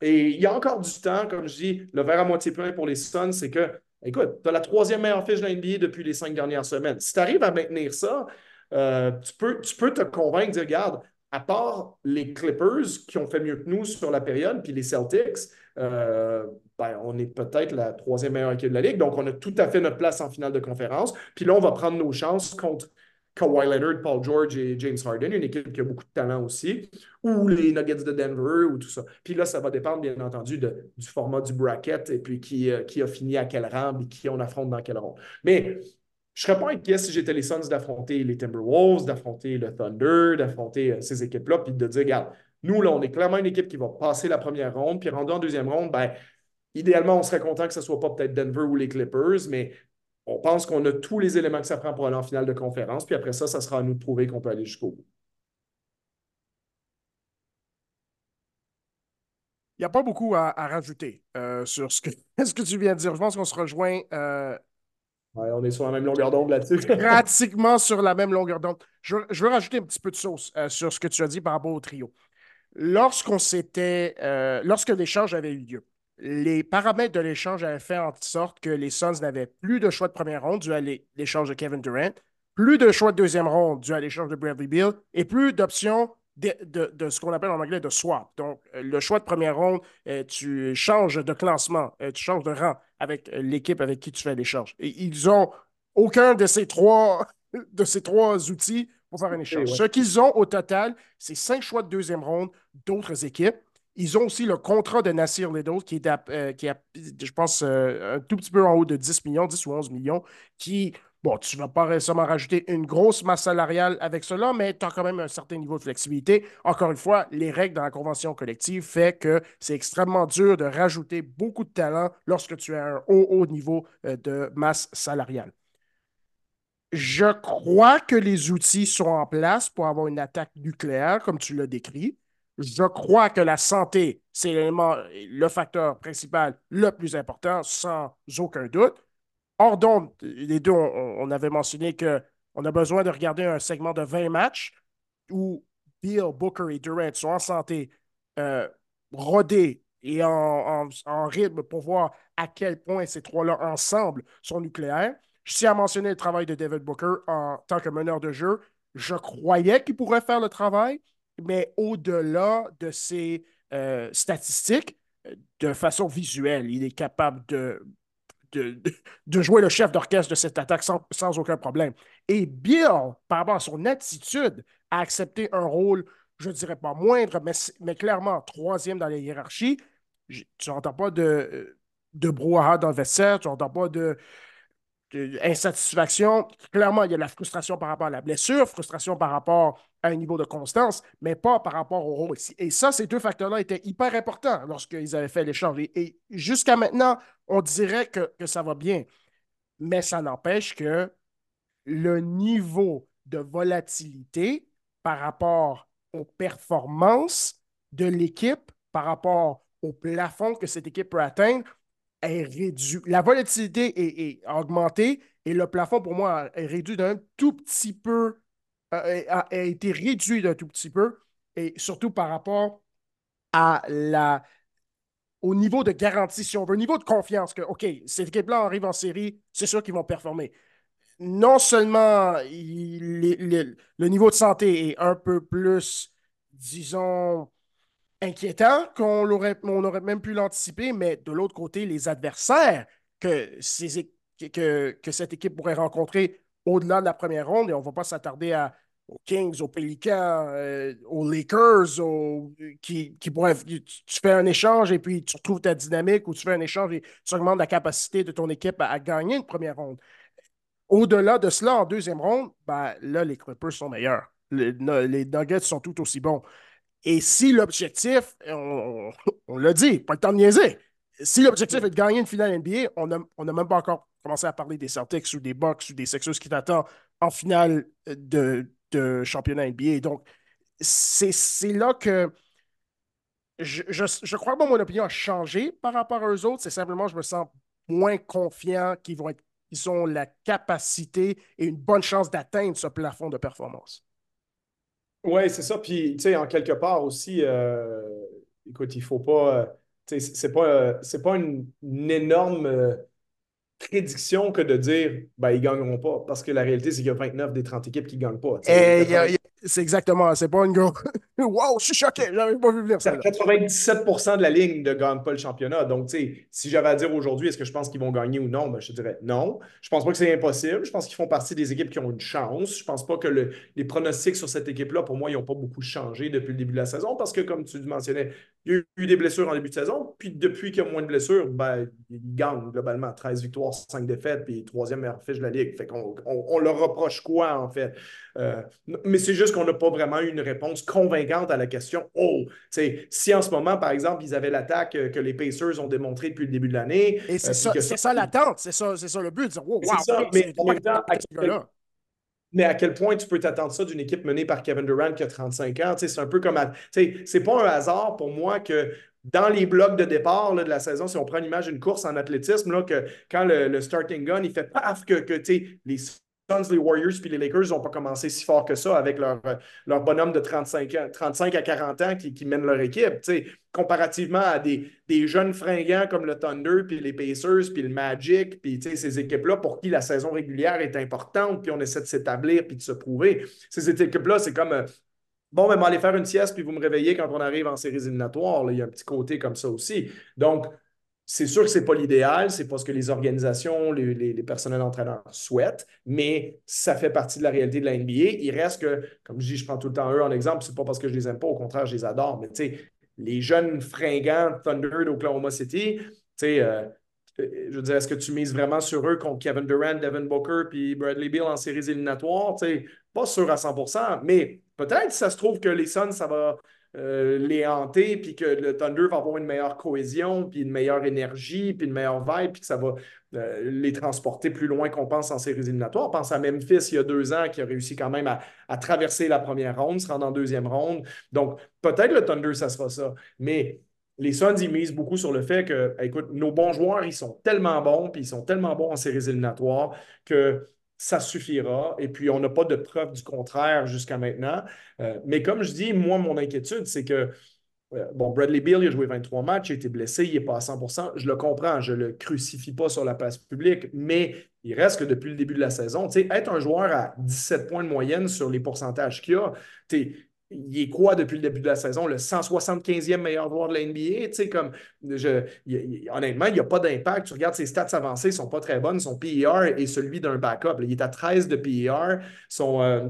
Speaker 2: Et il y a encore du temps, comme je dis, le verre à moitié plein pour les Suns, c'est que, écoute, tu as la troisième meilleure fiche de l'NBA depuis les cinq dernières semaines. Si tu arrives à maintenir ça, euh, tu, peux, tu peux te convaincre dire, regarde, à part les Clippers qui ont fait mieux que nous sur la période, puis les Celtics, euh, ben, on est peut-être la troisième meilleure équipe de la Ligue. Donc, on a tout à fait notre place en finale de conférence. Puis là, on va prendre nos chances contre Kawhi Leonard, Paul George et James Harden, une équipe qui a beaucoup de talent aussi, ou les Nuggets de Denver, ou tout ça. Puis là, ça va dépendre, bien entendu, du format du bracket et puis qui, euh, qui a fini à quel rang et qui on affronte dans quel rang. Mais je serais pas inquiet si j'étais les Suns d'affronter les Timberwolves, d'affronter le Thunder, d'affronter euh, ces équipes-là, puis de dire, regarde, nous, là, on est clairement une équipe qui va passer la première ronde, puis rendu en deuxième ronde, ben, idéalement, on serait content que ce soit pas peut-être Denver ou les Clippers, mais on pense qu'on a tous les éléments que ça prend pour aller en finale de conférence, puis après ça, ça sera à nous de prouver qu'on peut aller jusqu'au bout.
Speaker 1: Il n'y a pas beaucoup à, rajouter euh, sur ce que, <laughs> ce que tu viens de dire. Je pense qu'on se rejoint euh,
Speaker 2: on est sur la même longueur d'onde là-dessus. <laughs>
Speaker 1: pratiquement sur la même longueur d'onde. Je, veux rajouter un petit peu de sauce euh, sur ce que tu as dit par rapport au trio. Lorsqu'on s'était, lorsque l'échange avait eu lieu, les paramètres de l'échange avaient fait en sorte que les Suns n'avaient plus de choix de première ronde dû à l'échange de Kevin Durant, plus de choix de deuxième ronde dû à l'échange de Bradley Beal et plus d'options de, ce qu'on appelle en anglais de swap. Donc, euh, le choix de première ronde, euh, tu changes de classement, euh, tu changes de rang avec l'équipe avec qui tu fais l'échange. Et ils ont aucun de ces trois, <laughs> de ces trois outils pour faire un échange. Ce qu'ils ont au total, c'est cinq choix de deuxième ronde d'autres équipes. Ils ont aussi le contrat de Nassir Little, qui est, qui a, je pense, un tout petit peu en haut de 10 millions, 10 ou 11 millions, qui Bon, tu ne vas pas récemment rajouter une grosse masse salariale avec cela, mais tu as quand même un certain niveau de flexibilité. Encore une fois, les règles dans la convention collective font que c'est extrêmement dur de rajouter beaucoup de talent lorsque tu as un haut, haut niveau euh, de masse salariale. Je crois que les outils sont en place pour avoir une attaque nucléaire, comme tu l'as décrit. Je crois que la santé, c'est le facteur principal le plus important, sans aucun doute. Hors d'onde, les deux, on, avait mentionné qu'on a besoin de regarder un segment de 20 matchs où Bill, Booker et Durant sont en santé, euh, rodés et en, rythme pour voir à quel point ces trois-là ensemble sont nucléaires. Je tiens à mentionner le travail de David Booker en tant que meneur de jeu. Je croyais qu'il pourrait faire le travail, mais au-delà de ses euh, statistiques, de façon visuelle, il est capable de, de, jouer le chef d'orchestre de cette attaque sans, sans, aucun problème. Et Bill, par rapport à son attitude à accepter un rôle je ne dirais pas moindre, mais, mais clairement troisième dans la hiérarchie. tu n'entends pas de, de brouhaha dans le vestiaire, tu n'entends pas de, insatisfaction. Clairement, il y a la frustration par rapport à la blessure, frustration par rapport à un niveau de constance, mais pas par rapport au rôle. Et ça, ces deux facteurs-là étaient hyper importants lorsqu'ils avaient fait l'échange. Et, jusqu'à maintenant, on dirait que, que ça va bien. Mais ça n'empêche que le niveau de volatilité par rapport aux performances de l'équipe par rapport au plafond que cette équipe peut atteindre est réduit. La volatilité est, augmentée et le plafond, pour moi, est réduit d'un tout petit peu, a, été réduit d'un tout petit peu, et surtout par rapport au niveau de garantie, si on veut, au niveau de confiance que, OK, cette équipe-là arrive en série, c'est sûr qu'ils vont performer. Non seulement le niveau de santé est un peu plus, disons, inquiétant qu'on aurait, même pu l'anticiper, mais de l'autre côté, les adversaires que, cette équipe pourrait rencontrer au-delà de la première ronde, et on ne va pas s'attarder aux Kings, aux Pelicans, euh, aux Lakers, qui, qui pourraient. Tu, fais un échange et puis tu retrouves ta dynamique ou tu fais un échange et tu augmentes la capacité de ton équipe à gagner une première ronde. Au-delà de cela, en deuxième ronde, ben, là, les Clippers sont meilleurs. Les, Nuggets sont tout aussi bons. Et si l'objectif, on, l'a dit, pas le temps de niaiser, si l'objectif est de gagner une finale NBA, on n'a même pas encore commencé à parler des Celtics ou des Bucks ou des Sixers qui t'attendent en finale de, championnat NBA. Donc, c'est là que je, je, crois que mon opinion a changé par rapport à eux autres. C'est simplement je me sens moins confiant qu'ils vont être ils ont la capacité et une bonne chance d'atteindre ce plafond de performance.
Speaker 2: Oui, c'est ça. Puis, tu sais, en quelque part aussi, euh, écoute, il ne faut pas. Euh, pas, euh, c'est pas une, énorme prédiction que de dire ben, ils ne gagneront pas. Parce que la réalité, c'est qu'il y a 29 des 30 équipes qui ne gagnent pas.
Speaker 1: c'est exactement, c'est pas une go. <laughs> wow, je suis choqué, j'avais pas vu venir ça.
Speaker 2: 97% de la ligne ne gagne pas le championnat. Donc, tu sais, si j'avais à dire aujourd'hui, est-ce que je pense qu'ils vont gagner ou non, ben, je dirais non. Je pense pas que c'est impossible. Je pense qu'ils font partie des équipes qui ont une chance. Je pense pas que les pronostics sur cette équipe-là, pour moi, ils n'ont pas beaucoup changé depuis le début de la saison parce que, comme tu mentionnais, il y a eu des blessures en début de saison. Puis depuis qu'il y a moins de blessures, ben, ils gagnent globalement 13 victoires, 5 défaites, puis troisième meilleure fiche de la Ligue. Fait qu'on on, leur reproche quoi, en fait? Euh, mais c'est juste qu'on n'a pas vraiment eu une réponse convaincante à la question. Oh, si en ce moment, par exemple, ils avaient l'attaque euh, que les Pacers ont démontré depuis le début de l'année.
Speaker 1: Et c'est euh, ça, ça l'attente, c'est ça, ça, le but. wow,
Speaker 2: mais en même temps, mais à quel point tu peux t'attendre ça d'une équipe menée par Kevin Durant qui a 35 ans? C'est un peu comme. C'est pas un hasard pour moi que dans les blocs de départ de la saison, si on prend l'image d'une course en athlétisme, là, que quand le, starting gun, il fait paf, que, que les les Warriors puis les Lakers n'ont pas commencé si fort que ça avec leur, leur bonhomme de 35, ans, 35 à 40 ans qui, qui mènent leur équipe. comparativement à des, des, jeunes fringants comme le Thunder, puis les Pacers, puis le Magic, puis ces équipes-là pour qui la saison régulière est importante, puis on essaie de s'établir puis de se prouver. Ces équipes-là, c'est comme euh, bon, mais aller faire une sieste, puis vous me réveillez quand on arrive en séries éliminatoires. Il y a un petit côté comme ça aussi. Donc, c'est sûr que ce n'est pas l'idéal, c'est pas ce que les organisations, les, les, personnels entraîneurs souhaitent, mais ça fait partie de la réalité de la NBA. Il reste que, comme je dis, je prends tout le temps eux en exemple, c'est pas parce que je les aime pas, au contraire, je les adore, mais tu sais, les jeunes fringants Thunder d'Oklahoma City, tu sais, euh, je veux dire, est-ce que tu mises vraiment sur eux contre Kevin Durant, Devin Booker puis Bradley Beal en séries éliminatoires? Tu sais, pas sûr à 100% mais peut-être, ça se trouve que les Suns, ça va euh, les hanter, puis que le Thunder va avoir une meilleure cohésion, puis une meilleure énergie, puis une meilleure vibe, puis que ça va euh, les transporter plus loin qu'on pense en séries éliminatoires. pense à Memphis il y a deux ans qui a réussi quand même à, traverser la première ronde, se rendre en deuxième ronde. Donc, peut-être le Thunder, ça sera ça. Mais les Suns, ils misent beaucoup sur le fait que, écoute, nos bons joueurs, ils sont tellement bons, puis ils sont tellement bons en séries éliminatoires que ça suffira. Et puis, on n'a pas de preuve du contraire jusqu'à maintenant. Euh, mais comme je dis, moi, mon inquiétude, c'est que bon, Bradley Beal, il a joué 23 matchs, il a été blessé, il n'est pas à 100 Je le comprends, je ne le crucifie pas sur la place publique, mais il reste que depuis le début de la saison, être un joueur à 17 points de moyenne sur les pourcentages qu'il a, il est quoi depuis le début de la saison? Le 175e meilleur joueur de la NBA? comme, je, honnêtement, il n'y a pas d'impact. Tu regardes ses stats avancées, ne sont pas très bonnes. Son PER est celui d'un backup. Il est à 13 de PER. Son, euh,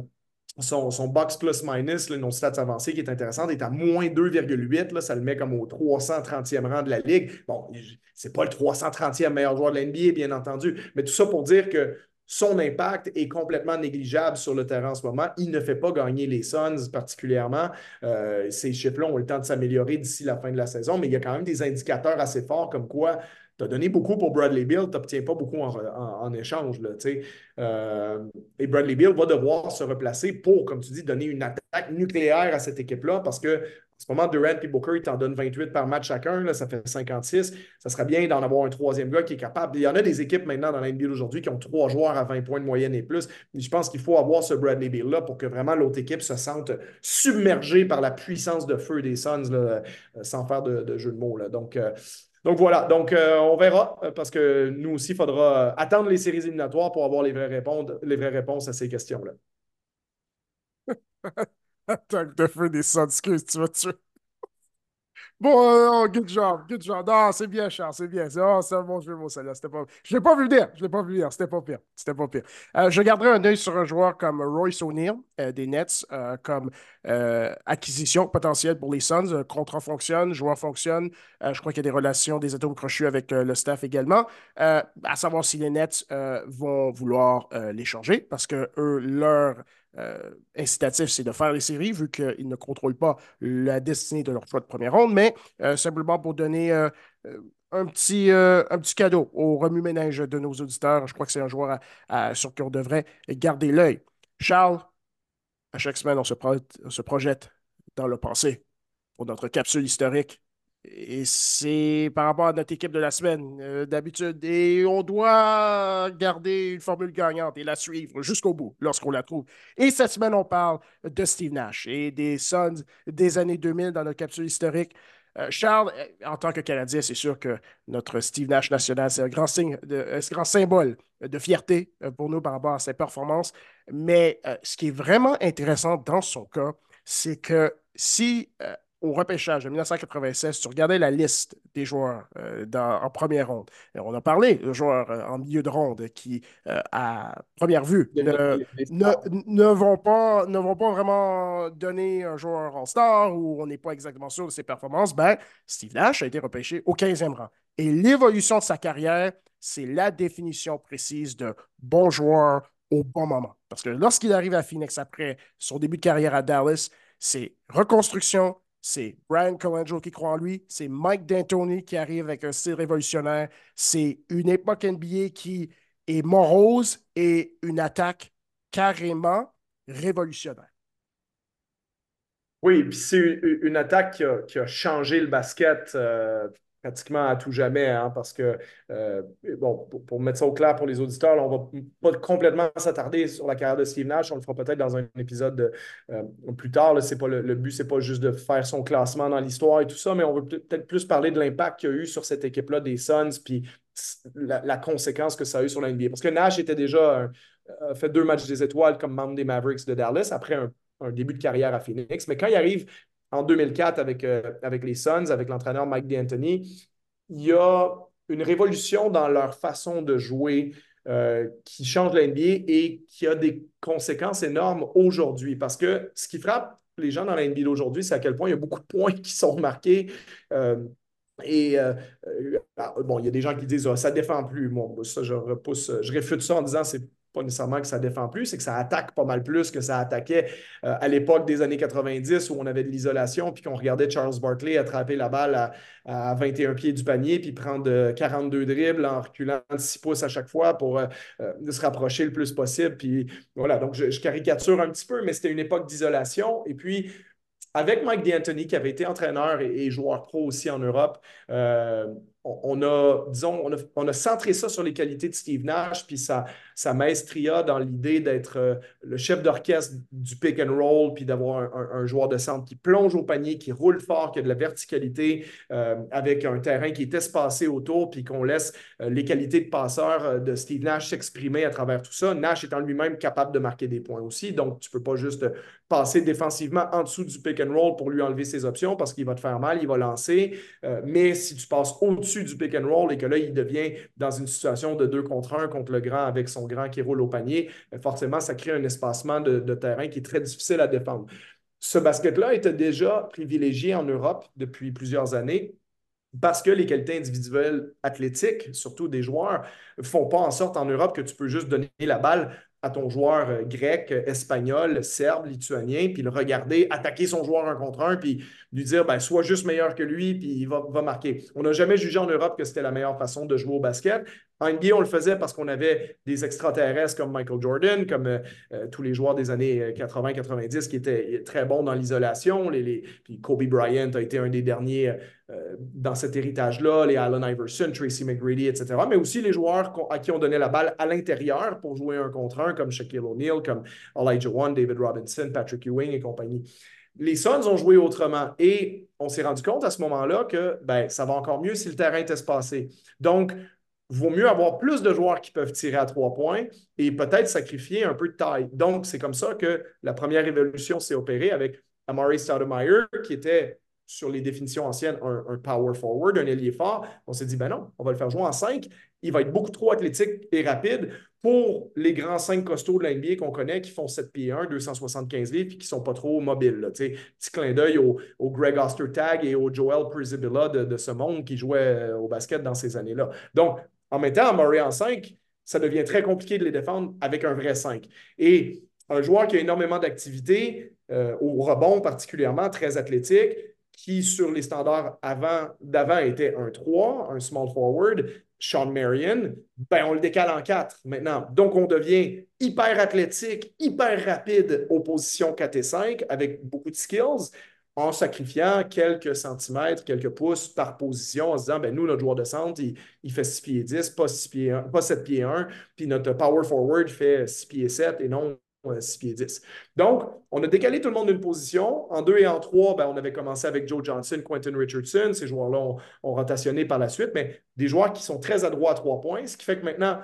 Speaker 2: son, box plus minus, nos stats avancées qui est intéressante, est à moins 2,8. Ça le met comme au 330e rang de la Ligue. Bon, c'est pas le 330e meilleur joueur de l'NBA, bien entendu, mais tout ça pour dire que son impact est complètement négligeable sur le terrain en ce moment. Il ne fait pas gagner les Suns particulièrement. Euh, ces chiffres-là ont le temps de s'améliorer d'ici la fin de la saison, mais il y a quand même des indicateurs assez forts comme quoi tu as donné beaucoup pour Bradley Bill, tu n'obtiens pas beaucoup en, échange. Là, euh, et Bradley Bill va devoir se replacer pour, comme tu dis, donner une attaque nucléaire à cette équipe-là parce que en ce moment, Durant et Booker, ils t'en donnent 28 par match chacun, là, ça fait 56. Ça serait bien d'en avoir un troisième gars qui est capable. Il y en a des équipes maintenant dans la NBA aujourd'hui qui ont trois joueurs à 20 points de moyenne et plus. je pense qu'il faut avoir ce Bradley Bill-là pour que vraiment l'autre équipe se sente submergée par la puissance de feu des Suns, euh, sans faire de, jeu de mots. Là. Donc, euh, donc voilà, donc euh, on verra parce que nous aussi, il faudra attendre les séries éliminatoires pour avoir les vraies les vraies réponses à ces questions-là. <laughs> <laughs>
Speaker 1: Attaque de feu des Suns, tu vas tuer. Bon, euh, oh, good job, good job. Non, c'est bien, Charles, c'est bien. C'est oh, un bon jeu, mon celle-là. Pas... Je l'ai pas vu venir. Je l'ai pas vu venir. C'était pas pire. C'était pas pire. Euh, je garderai un œil sur un joueur comme Royce O'Neal euh, des Nets, comme acquisition potentielle pour les Suns. contrat fonctionne, joueur fonctionne. je crois qu'il y a des relations, des atomes crochus avec le staff également. à savoir si les Nets vont vouloir l'échanger parce que eux, leur euh, incitatif, c'est de faire les séries, vu qu'ils ne contrôlent pas la destinée de leur choix de première ronde, mais euh, simplement pour donner euh, un, petit, cadeau au remue-ménage de nos auditeurs. Je crois que c'est un joueur sur qui on devrait garder l'œil. Charles, à chaque semaine, on se, on se projette dans le passé pour notre capsule historique et c'est par rapport à notre équipe de la semaine, euh, d'habitude. Et on doit garder une formule gagnante et la suivre jusqu'au bout lorsqu'on la trouve. Et cette semaine, on parle de Steve Nash et des Suns des années 2000 dans notre capsule historique. Euh, Charles, euh, en tant que Canadien, c'est sûr que notre Steve Nash national, c'est un grand signe, de, un grand symbole de fierté pour nous par rapport à ses performances. Mais ce qui est vraiment intéressant dans son cas, c'est que si au repêchage de 1996, tu regardais la liste des joueurs euh, en première ronde. on a parlé de joueurs euh, en milieu de ronde qui, euh, à première vue, ne, vont pas, ne vont pas vraiment donner un joueur en star ou on n'est pas exactement sûr de ses performances. Ben, Steve Nash a été repêché au 15e rang. Et l'évolution de sa carrière, c'est la définition précise de bon joueur au bon moment. Parce que lorsqu'il arrive à Phoenix après son début de carrière à Dallas, c'est reconstruction, c'est Brian Colangelo qui croit en lui, c'est Mike D'Antoni qui arrive avec un style révolutionnaire, c'est une époque NBA qui est morose et une attaque carrément révolutionnaire.
Speaker 2: Oui, puis c'est une attaque qui a, changé le basket euh, pratiquement à tout jamais, hein, parce que, euh, bon, pour, mettre ça au clair pour les auditeurs, on ne va pas complètement s'attarder sur la carrière de Steve Nash, on le fera peut-être dans un épisode euh, plus tard. Pas le, but, c'est pas juste de faire son classement dans l'histoire et tout ça, mais on veut peut-être plus parler de l'impact qu'il y a eu sur cette équipe-là des Suns, puis la, conséquence que ça a eu sur la NBA. Parce que Nash était déjà fait deux matchs des étoiles comme membre des Mavericks de Dallas après un début de carrière à Phoenix, mais quand il arrive en 2004 avec, euh, avec les Suns, avec l'entraîneur Mike D'Antoni, il y a une révolution dans leur façon de jouer euh, qui change la NBA et qui a des conséquences énormes aujourd'hui. Parce que ce qui frappe les gens dans la NBA d'aujourd'hui, c'est à quel point il y a beaucoup de points <laughs> qui sont marqués. Euh, et ah, bon, il y a des gens qui disent ah, ça défend plus. Bon, ça, je repousse, je réfute ça en disant c'est pas nécessairement que ça défend plus, c'est que ça attaque pas mal plus que ça attaquait euh, à l'époque des années 90 où on avait de l'isolation puis qu'on regardait Charles Barkley attraper la balle à, 21 pieds du panier puis prendre 42 dribbles en reculant 6 pouces à chaque fois pour euh, euh, se rapprocher le plus possible. Puis voilà, donc je, caricature un petit peu, mais c'était une époque d'isolation. Et puis, avec Mike D'Antoni, qui avait été entraîneur et, joueur pro aussi en Europe, on, a, disons, on a, centré ça sur les qualités de Steve Nash, puis sa, maestria dans l'idée d'être euh, le chef d'orchestre du pick and roll, puis d'avoir un, joueur de centre qui plonge au panier, qui roule fort, qui a de la verticalité, euh, avec un terrain qui est espacé autour, puis qu'on laisse euh, les qualités de passeur de Steve Nash s'exprimer à travers tout ça. Nash étant lui-même capable de marquer des points aussi, donc tu ne peux pas juste passer défensivement en dessous du pick and roll pour lui enlever ses options parce qu'il va te faire mal, il va lancer. mais si tu passes au-dessus du pick and roll et que là, il devient dans une situation de deux contre un contre le grand avec son grand qui roule au panier, ben, forcément, ça crée un espacement de, terrain qui est très difficile à défendre. Ce basket-là était déjà privilégié en Europe depuis plusieurs années parce que les qualités individuelles athlétiques, surtout des joueurs, font pas en sorte en Europe que tu peux juste donner la balle à ton joueur euh, grec, espagnol, serbe, lituanien, puis le regarder attaquer son joueur un contre un, puis lui dire ben, sois juste meilleur que lui, puis il va marquer. On n'a jamais jugé en Europe que c'était la meilleure façon de jouer au basket. En NBA, on le faisait parce qu'on avait des extraterrestres comme Michael Jordan, comme euh, euh, tous les joueurs des années 80-90 qui étaient très bons dans l'isolation. Puis Kobe Bryant a été un des derniers dans cet héritage-là, les Allen Iverson, Tracy McGrady, etc. Mais aussi les joueurs à qui on donnait la balle à l'intérieur pour jouer un contre un, comme Shaquille O'Neal, comme Elijah One, David Robinson, Patrick Ewing et compagnie. Les Suns ont joué autrement et on s'est rendu compte à ce moment-là que ben, ça va encore mieux si le terrain est espacé. Donc, vaut mieux avoir plus de joueurs qui peuvent tirer à trois points et peut-être sacrifier un peu de taille. Donc, c'est comme ça que la première évolution s'est opérée avec Amari Stoudemire, qui était sur les définitions anciennes un, power forward, un ailier fort. On s'est dit, ben non, on va le faire jouer en 5. Il va être beaucoup trop athlétique et rapide pour les grands 5 costauds de l'NBA qu'on connaît qui font 7 pieds 1, 275 livres et qui ne sont pas trop mobiles. Là, petit clin d'œil au, Greg Ostertag et au Joel Prisibilla de, de, ce monde qui jouait euh, au basket dans ces années-là. Donc, en mettant Murray en 5, ça devient très compliqué de les défendre avec un vrai 5. Et un joueur qui a énormément d'activité, euh, au rebond particulièrement, très athlétique, qui, sur les standards avant, d'avant, était un 3, un small forward, Sean Marion, ben on le décale en 4 maintenant. Donc, on devient hyper athlétique, hyper rapide aux positions 4 et 5 avec beaucoup de skills en sacrifiant quelques centimètres, quelques pouces par position, en se disant, ben nous, notre joueur de centre, il, fait 6 pieds 10, pas, 6 pieds 1, pas 7 pieds 1, puis notre power forward fait 6 pieds 7 et non 6 pieds 10. Donc, on a décalé tout le monde d'une position. En 2 et en 3, ben, on avait commencé avec Joe Johnson, Quentin Richardson. Ces joueurs-là ont, rotationné par la suite, mais des joueurs qui sont très adroits à 3 points, ce qui fait que maintenant,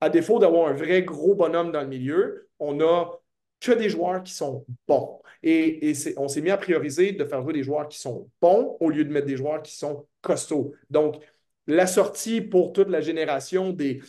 Speaker 2: à défaut d'avoir un vrai gros bonhomme dans le milieu, on a que des joueurs qui sont bons. Et, et on s'est mis à prioriser de faire jouer des joueurs qui sont bons au lieu de mettre des joueurs qui sont costauds. Donc, la sortie pour toute la génération des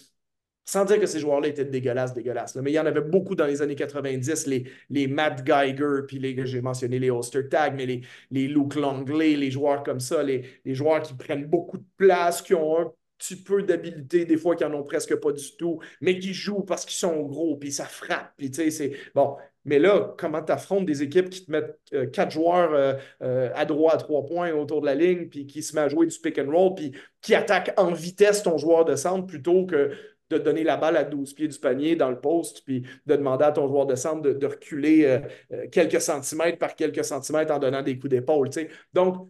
Speaker 2: sans dire que ces joueurs-là étaient dégueulasses, dégueulasses. mais il y en avait beaucoup dans les années 90, les, les Matt Geiger, puis les, j'ai mentionné les Ulster Tag, mais les, les Luke Longley, les joueurs comme ça, les, les joueurs qui prennent beaucoup de place, qui ont un petit peu d'habilité, des fois qui n'en ont presque pas du tout, mais qui jouent parce qu'ils sont gros, puis ça frappe, puis tu sais, c'est... Bon, mais là, comment tu affrontes des équipes qui te mettent euh, quatre joueurs euh, euh, à droit à trois points autour de la ligne, puis qui se met à jouer du pick and roll, puis qui attaquent en vitesse ton joueur de centre plutôt que de donner la balle à 12 pieds du panier dans le poste, puis de demander à ton joueur de centre de, reculer quelques centimètres par quelques centimètres en donnant des coups d'épaule. Donc,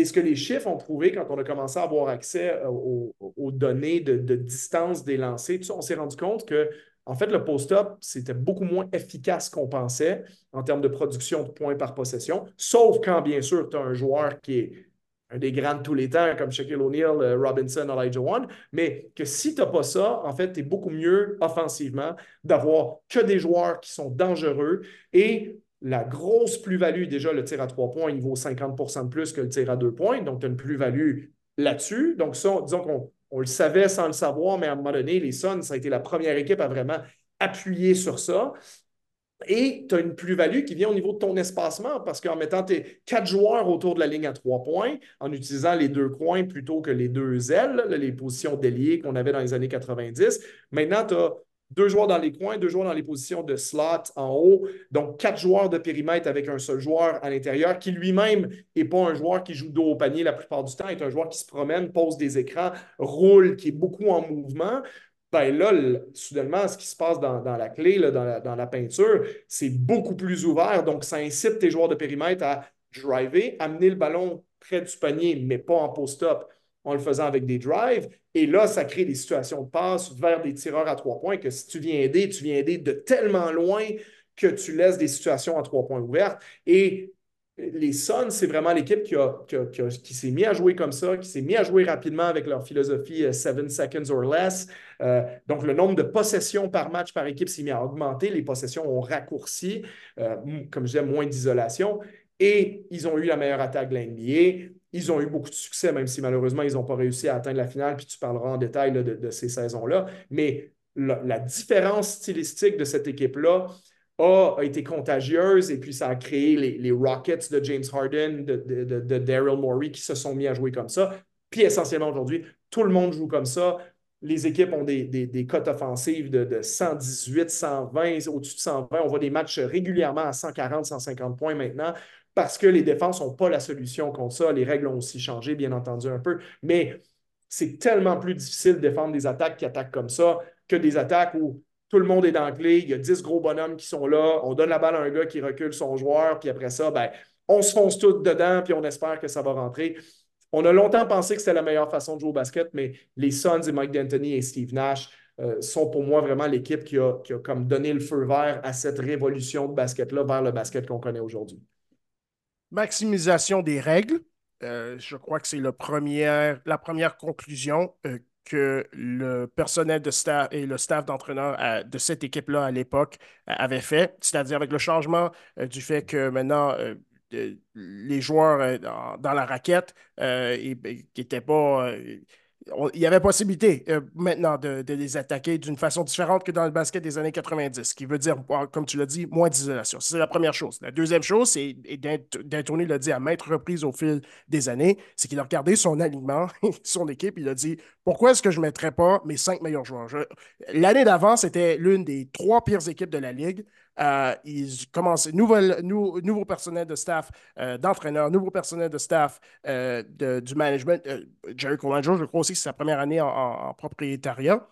Speaker 2: est-ce que les chiffres ont prouvé quand on a commencé à avoir accès euh, aux, données de, distance des lancers, on s'est rendu compte que en fait, le post-up, c'était beaucoup moins efficace qu'on pensait en termes de production de points par possession, sauf quand, bien sûr, tu as un joueur qui est un des grands de tous les temps, comme Shaquille O'Neal, euh, Robinson, Elijah One, mais que si tu n'as pas ça, en fait, tu es beaucoup mieux offensivement d'avoir que des joueurs qui sont dangereux et la grosse plus-value, déjà, le tir à trois points, il vaut 50% de plus que le tir à deux points, donc tu as une plus-value là-dessus. Donc, ça, disons qu'on on le savait sans le savoir, mais à un moment donné, les Suns, ça a été la première équipe à vraiment appuyer sur ça. Et tu as une plus-value qui vient au niveau de ton espacement parce qu'en mettant tes quatre joueurs autour de la ligne à trois points, en utilisant les deux coins plutôt que les deux ailes, les positions déliées qu'on avait dans les années 90, maintenant tu as deux joueurs dans les coins, deux joueurs dans les positions de slot en haut, donc quatre joueurs de périmètre avec un seul joueur à l'intérieur qui lui-même n'est pas un joueur qui joue dos au panier la plupart du temps, est un joueur qui se promène, pose des écrans, roule, qui est beaucoup en mouvement ben là, soudainement, ce qui se passe dans, la clé, dans, la, peinture, c'est beaucoup plus ouvert. Donc, ça incite tes joueurs de périmètre à driver, amener le ballon près du panier, mais pas en post-up. En le faisant avec des drives. Et là, ça crée des situations de passe vers des tireurs à trois points que si tu viens aider, tu viens aider de tellement loin que tu laisses des situations à trois points ouvertes. Et les Suns, c'est vraiment l'équipe qui, s'est mis à jouer comme ça, qui s'est mis à jouer rapidement avec leur philosophie 7 euh, seconds or less. Euh, donc, le nombre de possessions par match par équipe s'est mis à augmenter. Les possessions ont raccourci, euh, comme je disais, moins d'isolation. Et ils ont eu la meilleure attaque de l'NBA. Ils ont eu beaucoup de succès, même si malheureusement, ils n'ont pas réussi à atteindre la finale. Puis tu parleras en détail de, ces saisons-là. Mais la, différence stylistique de cette équipe-là a, été contagieuse et puis ça a créé les, Rockets de James Harden, de, de, Daryl Morey qui se sont mis à jouer comme ça. Puis essentiellement aujourd'hui, tout le monde joue comme ça. Les équipes ont des, des, cotes offensives de, 118, 120, au-dessus de 120. On voit des matchs régulièrement à 140, 150 points maintenant parce que les défenses n'ont pas la solution contre ça. Les règles ont aussi changé, bien entendu, un peu. Mais c'est tellement plus difficile de défendre des attaques qui attaquent comme ça que des attaques où tout le monde est dans il y a 10 gros bonhommes qui sont là, on donne la balle à un gars qui recule son joueur, puis après ça, ben, on se fonce tout dedans, puis on espère que ça va rentrer. On a longtemps pensé que c'était la meilleure façon de jouer au basket, mais les Suns et Mike D'Antoni et Steve Nash euh, sont pour moi vraiment l'équipe qui a, qui a comme donné le feu vert à cette révolution de basket-là vers le basket qu'on connaît aujourd'hui.
Speaker 1: Maximisation des règles. Euh, je crois que c'est la première conclusion euh, que le personnel de staff et le staff d'entraîneur euh, de cette équipe-là à l'époque avaient fait, c'est-à-dire avec le changement du fait que maintenant les joueurs dans, la raquette qui n'étaient pas il y avait possibilité euh, maintenant de, les attaquer d'une façon différente que dans le basket des années 90, ce qui veut dire, comme tu l'as dit, moins d'isolation. C'est la première chose. La deuxième chose, c'est, et D'Antoni l'a dit à maintes reprises au fil des années, c'est qu'il a regardé son alignement, <laughs> son équipe, il a dit pourquoi est-ce que je ne mettrais pas mes cinq meilleurs joueurs? L'année d'avant, c'était l'une des trois pires équipes de la Ligue. Euh, ils commencent, nouveau, personnel de staff, euh, d'entraîneur, nouveau personnel de staff euh, du management. Jerry Colangelo, je crois aussi que c'est sa première année en, propriétariat.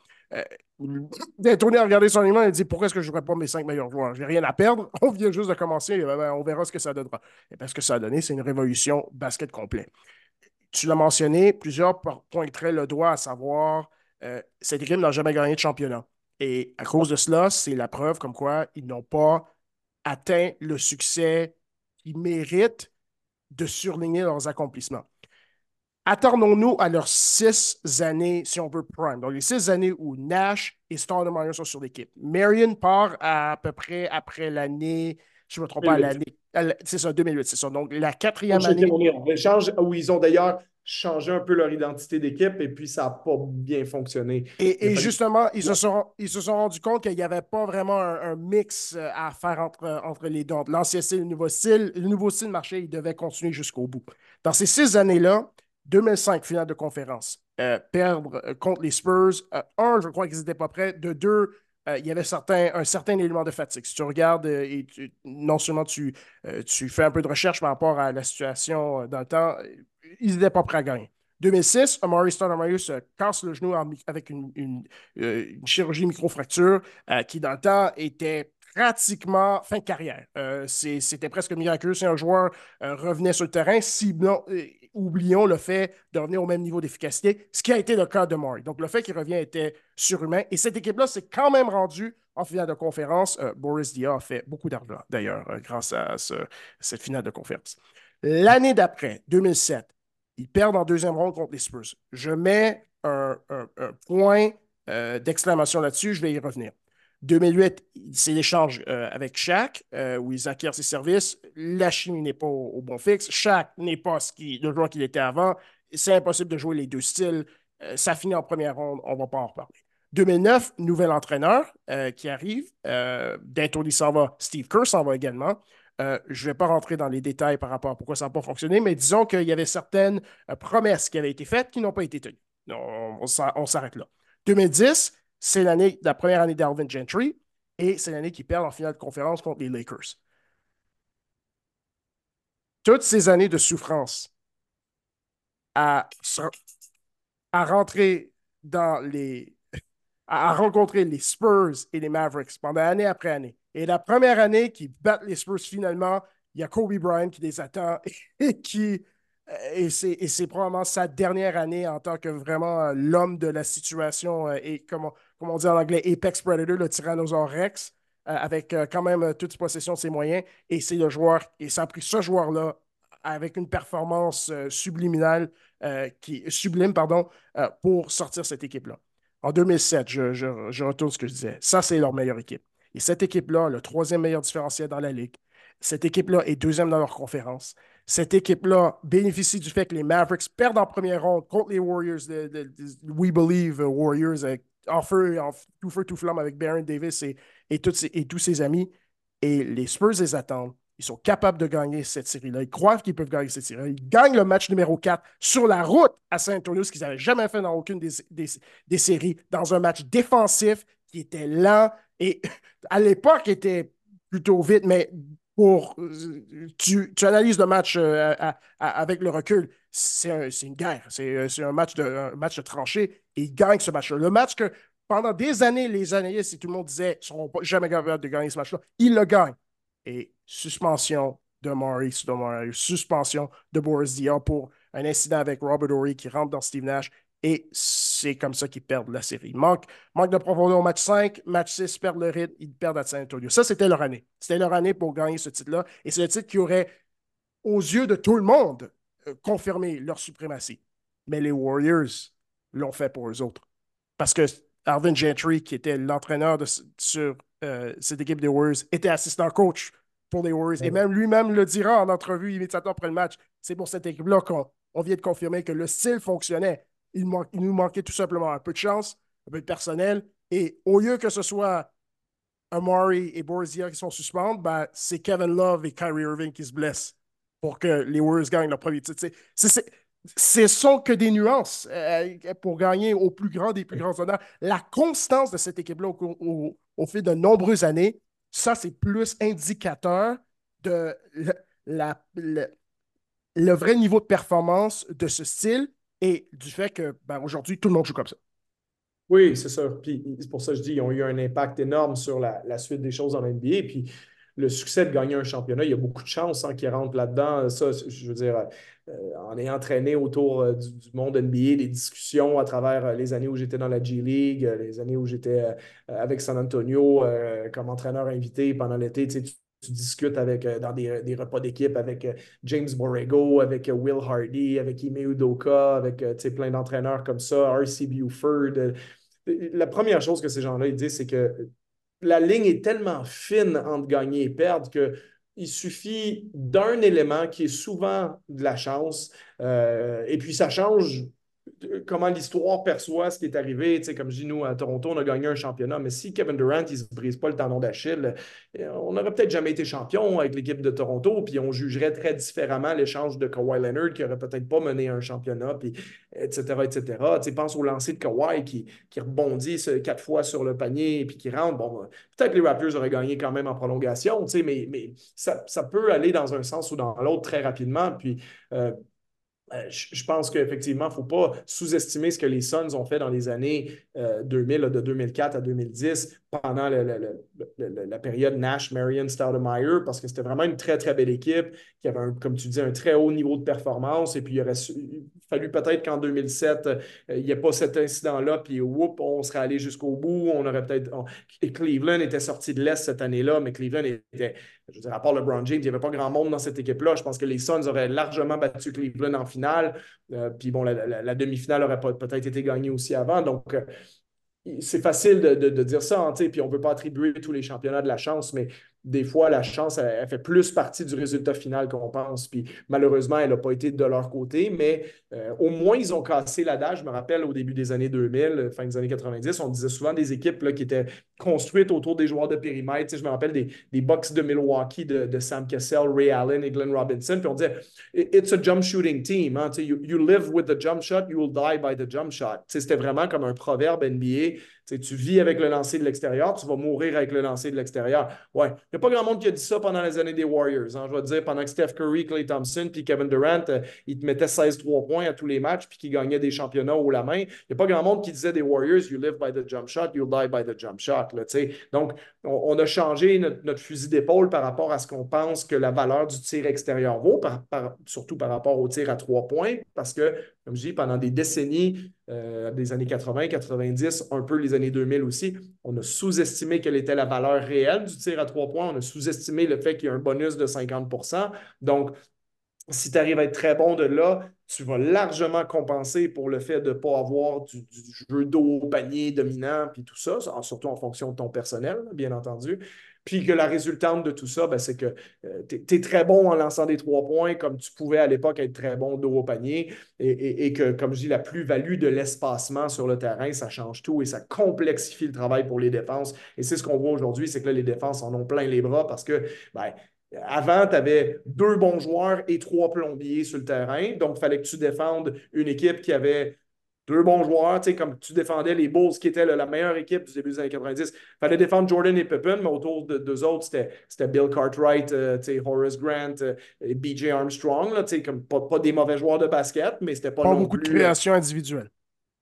Speaker 1: Il est tourné à regarder son alignement et dit Pourquoi est-ce que je ne jouerais pas mes cinq meilleurs joueurs? Je n'ai rien à perdre. <laughs> On vient juste de commencer. Ben, ben, on verra ce que ça donnera. Et parce que ça a donné, c'est une révolution basket complet. Tu l'as mentionné, plusieurs pointeraient le doigt à savoir cette équipe n'a jamais gagné de championnat. Et à cause de cela, c'est la preuve comme quoi ils n'ont pas atteint le succès qu'ils méritent de surligner leurs accomplissements. Attendons-nous à leurs six années, si on veut, prime. Donc, les six années où Nash et Stoudemire sont sur l'équipe. Marion part à, peu près après l'année, je ne me trompe pas, l'année. C'est ça, 2008, c'est ça. Donc, la quatrième année.
Speaker 2: où ils ont d'ailleurs changer un peu leur identité d'équipe et puis ça n'a pas bien fonctionné.
Speaker 1: Et, justement, ils se, sont, ils se sont rendus compte qu'il n'y avait pas vraiment un, mix euh, à faire entre, entre les deux. L'ancien style, le nouveau style, le nouveau style marché, il devait continuer jusqu'au bout. Dans ces six années-là, 2005, finale de conférence, euh, perdre euh, contre les Spurs, un, je crois qu'ils n'étaient pas prêts, de deux, il y avait un certain élément de fatigue. Si tu regardes, et non seulement tu, tu fais un peu de recherche par rapport à la situation dans le temps, ils n'étaient pas prêts à gagner. 2006, Amari Stoudemire se casse le genou avec une, une, euh, chirurgie microfracture euh, qui, dans le temps, était pratiquement fin de carrière. Euh, c'était presque miraculeux si un joueur revenait sur le terrain. Oublions le fait de revenir au même niveau d'efficacité, ce qui a été le cas de Murray. Donc, le fait qu'il revient était surhumain. Et cette équipe-là s'est quand même rendue en finale de conférence. Boris Dia a fait beaucoup d'argent, d'ailleurs, grâce à cette finale de conférence. L'année d'après, 2007, ils perdent en deuxième ronde contre les Spurs. Je mets un, point euh, d'exclamation là-dessus, je vais y revenir. 2008, c'est l'échange euh, avec Shaq, euh, où ils acquièrent ses services. La chimie n'est pas au, bon fixe. Shaq n'est pas ce le joueur qu'il était avant. C'est impossible de jouer les deux styles. ça finit en première ronde, on ne va pas en reparler. 2009, nouvel entraîneur qui arrive. D'Antoni s'en va, Steve Kerr s'en va également. Euh, je ne vais pas rentrer dans les détails par rapport à pourquoi ça n'a pas fonctionné, mais disons qu'il y avait certaines euh, promesses qui avaient été faites qui n'ont pas été tenues. On, s'arrête là. 2010, c'est l'année, la première année d'Alvin Gentry et c'est l'année qu'ils perdent en finale de conférence contre les Lakers. Toutes ces années de souffrance à, à rentrer dans les. à rencontrer les Spurs et les Mavericks pendant année après année et la première année qu'ils battent les Spurs finalement, il y a Kobe Bryant qui les attend <laughs> et qui et c'est probablement sa dernière année en tant que vraiment l'homme de la situation et, comme on, dit en anglais, Apex Predator, le Tyrannosaurus Rex, avec quand même toute possession de ses moyens. Et c'est le joueur, et ça a pris ce joueur-là avec une performance subliminale, qui, sublime, pardon, pour sortir cette équipe-là. En 2007, je, retourne ce que je disais. Ça, c'est leur meilleure équipe. Et cette équipe-là, le troisième meilleur différentiel dans la ligue, cette équipe-là est deuxième dans leur conférence. Cette équipe-là bénéficie du fait que les Mavericks perdent en première ronde contre les Warriors, We Believe Warriors, en feu, en tout feu, tout flamme avec Baron Davis et, et, et tous ses amis. Et les Spurs les attendent. Ils sont capables de gagner cette série-là. Ils croient qu'ils peuvent gagner cette série-là. Ils gagnent le match numéro 4 sur la route à San Antonio, ce qu'ils n'avaient jamais fait dans aucune des, des, séries, dans un match défensif qui était lent et <laughs> à l'époque était plutôt vite, mais pour tu, analyses le match euh, avec le recul, c'est une guerre. C'est un match de un match de tranchée et ils gagnent ce match-là. Le match que pendant des années, les analystes et tout le monde qu'ils ne seront jamais capables de gagner ce match-là, ils le gagnent. Et suspension de Maurice suspension de Boris Diaw pour un incident avec Robert Ory qui rentre dans Steve Nash et c'est comme ça qu'ils perdent la série. Manque, manque de profondeur au match 5, match 6, perdent le rythme, ils perdent à San Antonio. Ça, c'était leur année. C'était leur année pour gagner ce titre-là. Et c'est le titre qui aurait, aux yeux de tout le monde, euh, confirmé leur suprématie. Mais les Warriors l'ont fait pour eux autres. Parce que Alvin Gentry, qui était l'entraîneur sur euh, cette équipe des Warriors, était assistant coach pour les Warriors. Et même lui-même le dira en entrevue immédiatement après le match. C'est pour cette équipe-là qu'on vient de confirmer que le style fonctionnait il, nous manquait tout simplement un peu de chance, un peu de personnel. Et au lieu que ce soit Amari et Borzia qui sont suspendus, ben, c'est Kevin Love et Kyrie Irving qui se blessent pour que les Warriors gagnent leur premier titre. Ce sont que des nuances euh, pour gagner au plus grand des plus grands honneurs. La constance de cette équipe-là au, fil de nombreuses années, ça, c'est plus indicateur de la, le, vrai niveau de performance de ce style et du fait que ben, aujourd'hui, tout le monde joue comme ça.
Speaker 2: Oui, c'est ça. Puis c'est pour ça que je dis qu'ils ont eu un impact énorme sur la, suite des choses en NBA. Puis le succès de gagner un championnat, il y a beaucoup de chances hein, qui rentrent là-dedans. Ça, je veux dire, euh, en ayant entraîné autour euh, du, monde NBA, des discussions à travers euh, les années où j'étais dans la G League, les années où j'étais avec San Antonio comme entraîneur invité pendant l'été, tu, discutes avec, dans des, repas d'équipe avec James Borrego, avec Will Hardy, avec Ime Udoka, avec plein d'entraîneurs comme ça, R.C. Buford. La première chose que ces gens-là disent, c'est que la ligne est tellement fine entre gagner et perdre que il suffit d'un élément qui est souvent de la chance, et puis ça change comment l'histoire perçoit ce qui est arrivé. Tu comme je dis, nous, à Toronto, on a gagné un championnat, mais si Kevin Durant, il ne se brise pas le tendon d'Achille, euh, on n'aurait peut-être jamais été champion avec l'équipe de Toronto, puis on jugerait très différemment l'échange de Kawhi Leonard, qui n'aurait peut-être pas mené un championnat, puis etc., etc. Tu pense au lancer de Kawhi qui, qui rebondit quatre fois sur le panier, puis qui rentre. Bon, peut-être que les Raptors auraient gagné quand même en prolongation, tu mais, ça, peut aller dans un sens ou dans l'autre très rapidement, puis... Euh, je pense qu'effectivement, il ne faut pas sous-estimer ce que les Suns ont fait dans les années 2000, euh, de 2004 à 2010, pendant la période Nash, Marion, Stoudemire, parce que c'était vraiment une très, très belle équipe qui avait, comme tu dis, un très haut niveau de performance. Et puis, il aurait fallu peut-être qu'en 2007, euh, il n'y ait pas cet incident-là, puis whoop, on serait allé jusqu'au bout. On aurait peut-être. Cleveland était sorti de l'Est cette année-là, mais Cleveland était. Je veux dire, à part LeBron James, il n'y avait pas grand monde dans cette équipe-là. Je pense que les Suns auraient largement battu Cleveland en finale. Euh, puis bon, la, demi-finale aurait peut-être été gagnée aussi avant. Donc, euh, c'est facile de, dire ça, hein, puis on ne peut pas attribuer tous les championnats de la chance, mais des fois, la chance, elle, fait plus partie du résultat final qu'on pense. Puis malheureusement, elle n'a pas été de leur côté, mais euh, au moins, ils ont cassé l'adage. Je me rappelle au début des années 2000, fin des années 90, on disait souvent des équipes là, qui étaient construites autour des joueurs de périmètre. je me rappelle des, des Bucks de Milwaukee de, Sam Cassell, Ray Allen et Glenn Robinson. Puis on disait, it's a jump shooting team. Hein, you, you, live with the jump shot, you will die by the jump shot. C'était vraiment comme un proverbe NBA tu vis avec le lancer de l'extérieur, tu vas mourir avec le lancer de l'extérieur. Ouais, il n'y a pas grand monde qui a dit ça pendant les années des Warriors. Hein. Je vais te dire, pendant que Steph Curry, Clay Thompson puis Kevin Durant, euh, ils te mettaient 16-3 points à tous les matchs puis qu'ils gagnaient des championnats haut la main. Il n'y a pas grand monde qui disait des Warriors, you live by the jump shot, you die by the jump shot. Là, Donc, on, a changé notre, fusil d'épaule par rapport à ce qu'on pense que la valeur du tir extérieur vaut, surtout par rapport au tir à trois points, parce que, comme je dis, pendant des décennies, euh, des années 80, 90, un peu les années 2000 aussi, on a sous-estimé quelle était la valeur réelle du tir à trois points. On a sous-estimé le fait qu'il y a un bonus de 50% Donc, si tu arrives à être très bon de là, tu vas largement compenser pour le fait de ne pas avoir du, jeu d'eau au panier dominant, puis tout ça, surtout en fonction de ton personnel, bien entendu. Puis que la résultante de tout ça, ben, c'est que euh, tu es, très bon en lançant des trois points, comme tu pouvais à l'époque être très bon dos au panier, et, que, comme je dis, la plus-value de l'espacement sur le terrain, ça change tout et ça complexifie le travail pour les défenses. Et c'est ce qu'on voit aujourd'hui, c'est que là, les défenses en ont plein les bras parce que ben, avant, tu avais deux bons joueurs et trois plombiers sur le terrain. Donc, il fallait que tu défendes une équipe qui avait deux bons joueurs, tu sais, comme tu défendais les Bulls, qui étaient la meilleure équipe du début des années 90. Il fallait défendre Jordan et Pippen, mais autour de deux autres, c'était Bill Cartwright, euh, Horace Grant euh, et BJ Armstrong, là, comme pas, pas, des mauvais joueurs de basket, mais c'était pas,
Speaker 1: pas
Speaker 2: non
Speaker 1: beaucoup de création individuelle.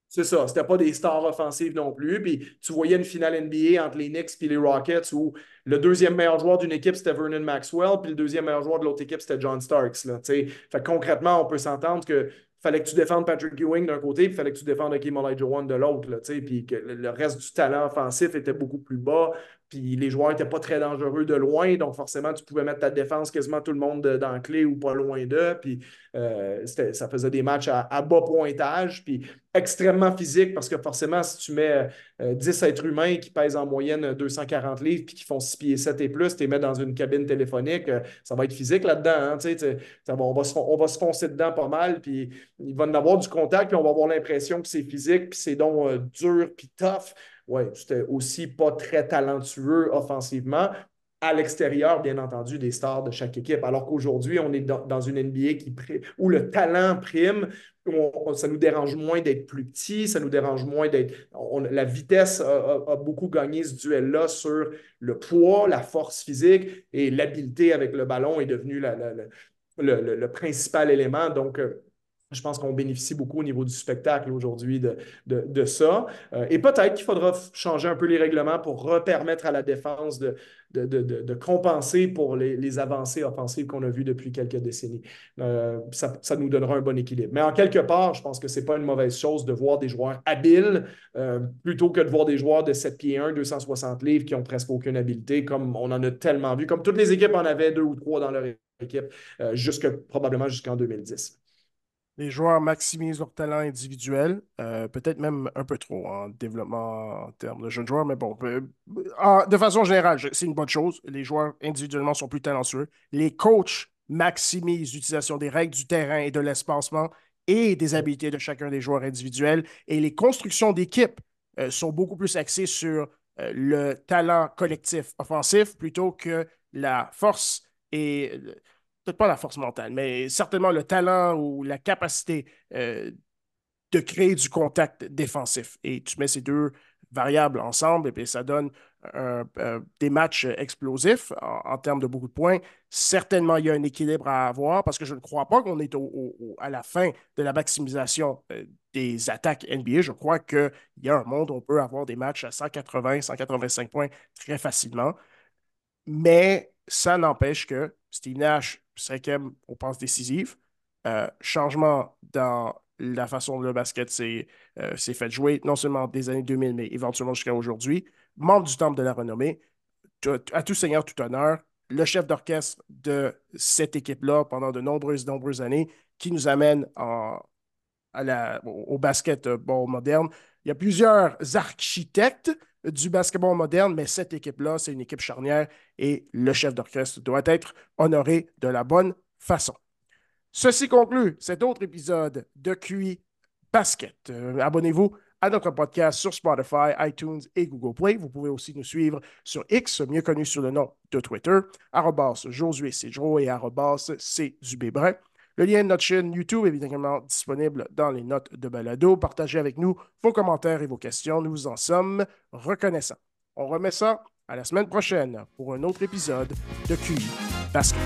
Speaker 2: C'est ça, c'était pas des stars offensives non plus. Puis tu voyais une finale NBA entre les Knicks et les Rockets où le deuxième meilleur joueur d'une équipe, c'était Vernon Maxwell, puis le deuxième meilleur joueur de l'autre équipe, c'était John Starks. Là, fait concrètement, on peut s'entendre que fallait que tu défendes Patrick Ewing d'un côté, puis fallait que tu défendes Hakeem Olajuwon de l'autre, puis que le reste du talent offensif était beaucoup plus bas, puis les joueurs n'étaient pas très dangereux de loin, donc forcément, tu pouvais mettre ta défense quasiment tout le monde dans la clé ou pas loin d'eux, puis euh, ça faisait des matchs à, bas pointage, puis extrêmement physique, parce que forcément, si tu mets 10 euh, êtres humains qui pèsent en moyenne 240 livres, puis qui font 6 pieds 7 et plus, tu les mets dans une cabine téléphonique, euh, ça va être physique là-dedans, hein, on, va se, on va se foncer dedans pas mal, puis il va en avoir du contact, puis on va avoir l'impression que c'est physique, puis c'est donc dur, puis tough, oui, c'était aussi pas très talentueux offensivement. À l'extérieur, bien entendu, des stars de chaque équipe. Alors qu'aujourd'hui, on est dans, une NBA qui, où le talent prime, où ça nous dérange moins d'être plus petit, ça nous dérange moins d'être. La vitesse a, beaucoup gagné ce duel-là sur le poids, la force physique et l'habileté avec le ballon est devenu le, principal élément. Donc, euh, je pense qu'on bénéficie beaucoup au niveau du spectacle aujourd'hui de, de, ça. Euh, et peut-être qu'il faudra changer un peu les règlements pour repermettre à la défense de, de compenser pour les, avancées offensives qu'on a vues depuis quelques décennies. Euh, ça, ça, nous donnera un bon équilibre. Mais en quelque part, je pense que ce n'est pas une mauvaise chose de voir des joueurs habiles euh, plutôt que de voir des joueurs de 7 pieds 1, 260 livres qui ont presque aucune habileté, comme on en a tellement vu, comme toutes les équipes en avaient deux ou trois dans leur équipe, jusque, probablement jusqu'en 2010
Speaker 1: les joueurs maximisent leur talent individuel, euh, peut-être même un peu trop en développement en termes de jeunes joueurs, mais bon, euh, de façon générale, c'est une bonne chose. Les joueurs individuellement sont plus talentueux. Les coachs maximisent l'utilisation des règles du terrain et de l'espacement et des habiletés de chacun des joueurs individuels. Et les constructions d'équipe euh, sont beaucoup plus axées sur le talent collectif offensif plutôt que la force et peut-être pas la force mentale, mais certainement le talent ou la capacité euh, de créer du contact défensif. Et tu mets ces deux variables ensemble et puis ça donne euh, des matchs explosifs en, termes de beaucoup de points. Certainement, il y a un équilibre à avoir parce que je ne crois pas qu'on est à la fin de la maximisation euh, des attaques NBA. Je crois qu'il y a un monde où on peut avoir des matchs à 180, 185 points très facilement. Mais ça n'empêche que Steve Nash, cinquième on pense décisif. Euh, changement dans la façon dont le basket s'est euh, fait jouer, non seulement des années 2000, mais éventuellement jusqu'à aujourd'hui. Membre du Temple de la renommée, à tout seigneur, tout honneur, le chef d'orchestre de cette équipe-là pendant de nombreuses, nombreuses années, qui nous amène au, basketball moderne. Il y a plusieurs architectes du basketball moderne, mais cette équipe-là, c'est une équipe charnière et le chef d'orchestre doit être honoré de la bonne façon. Ceci conclut cet autre épisode de QI Basket. Euh, abonnez-vous à notre podcast sur Spotify, iTunes et Google Play. Vous pouvez aussi nous suivre sur X, mieux connu sous le nom de Twitter, arrobas Josué Cédro et arrobas C du le lien de notre chaîne YouTube est évidemment disponible dans les notes de balado. Partagez avec nous vos commentaires et vos questions. Nous en sommes reconnaissants. On remet ça à la semaine prochaine pour un autre épisode de QI Basket.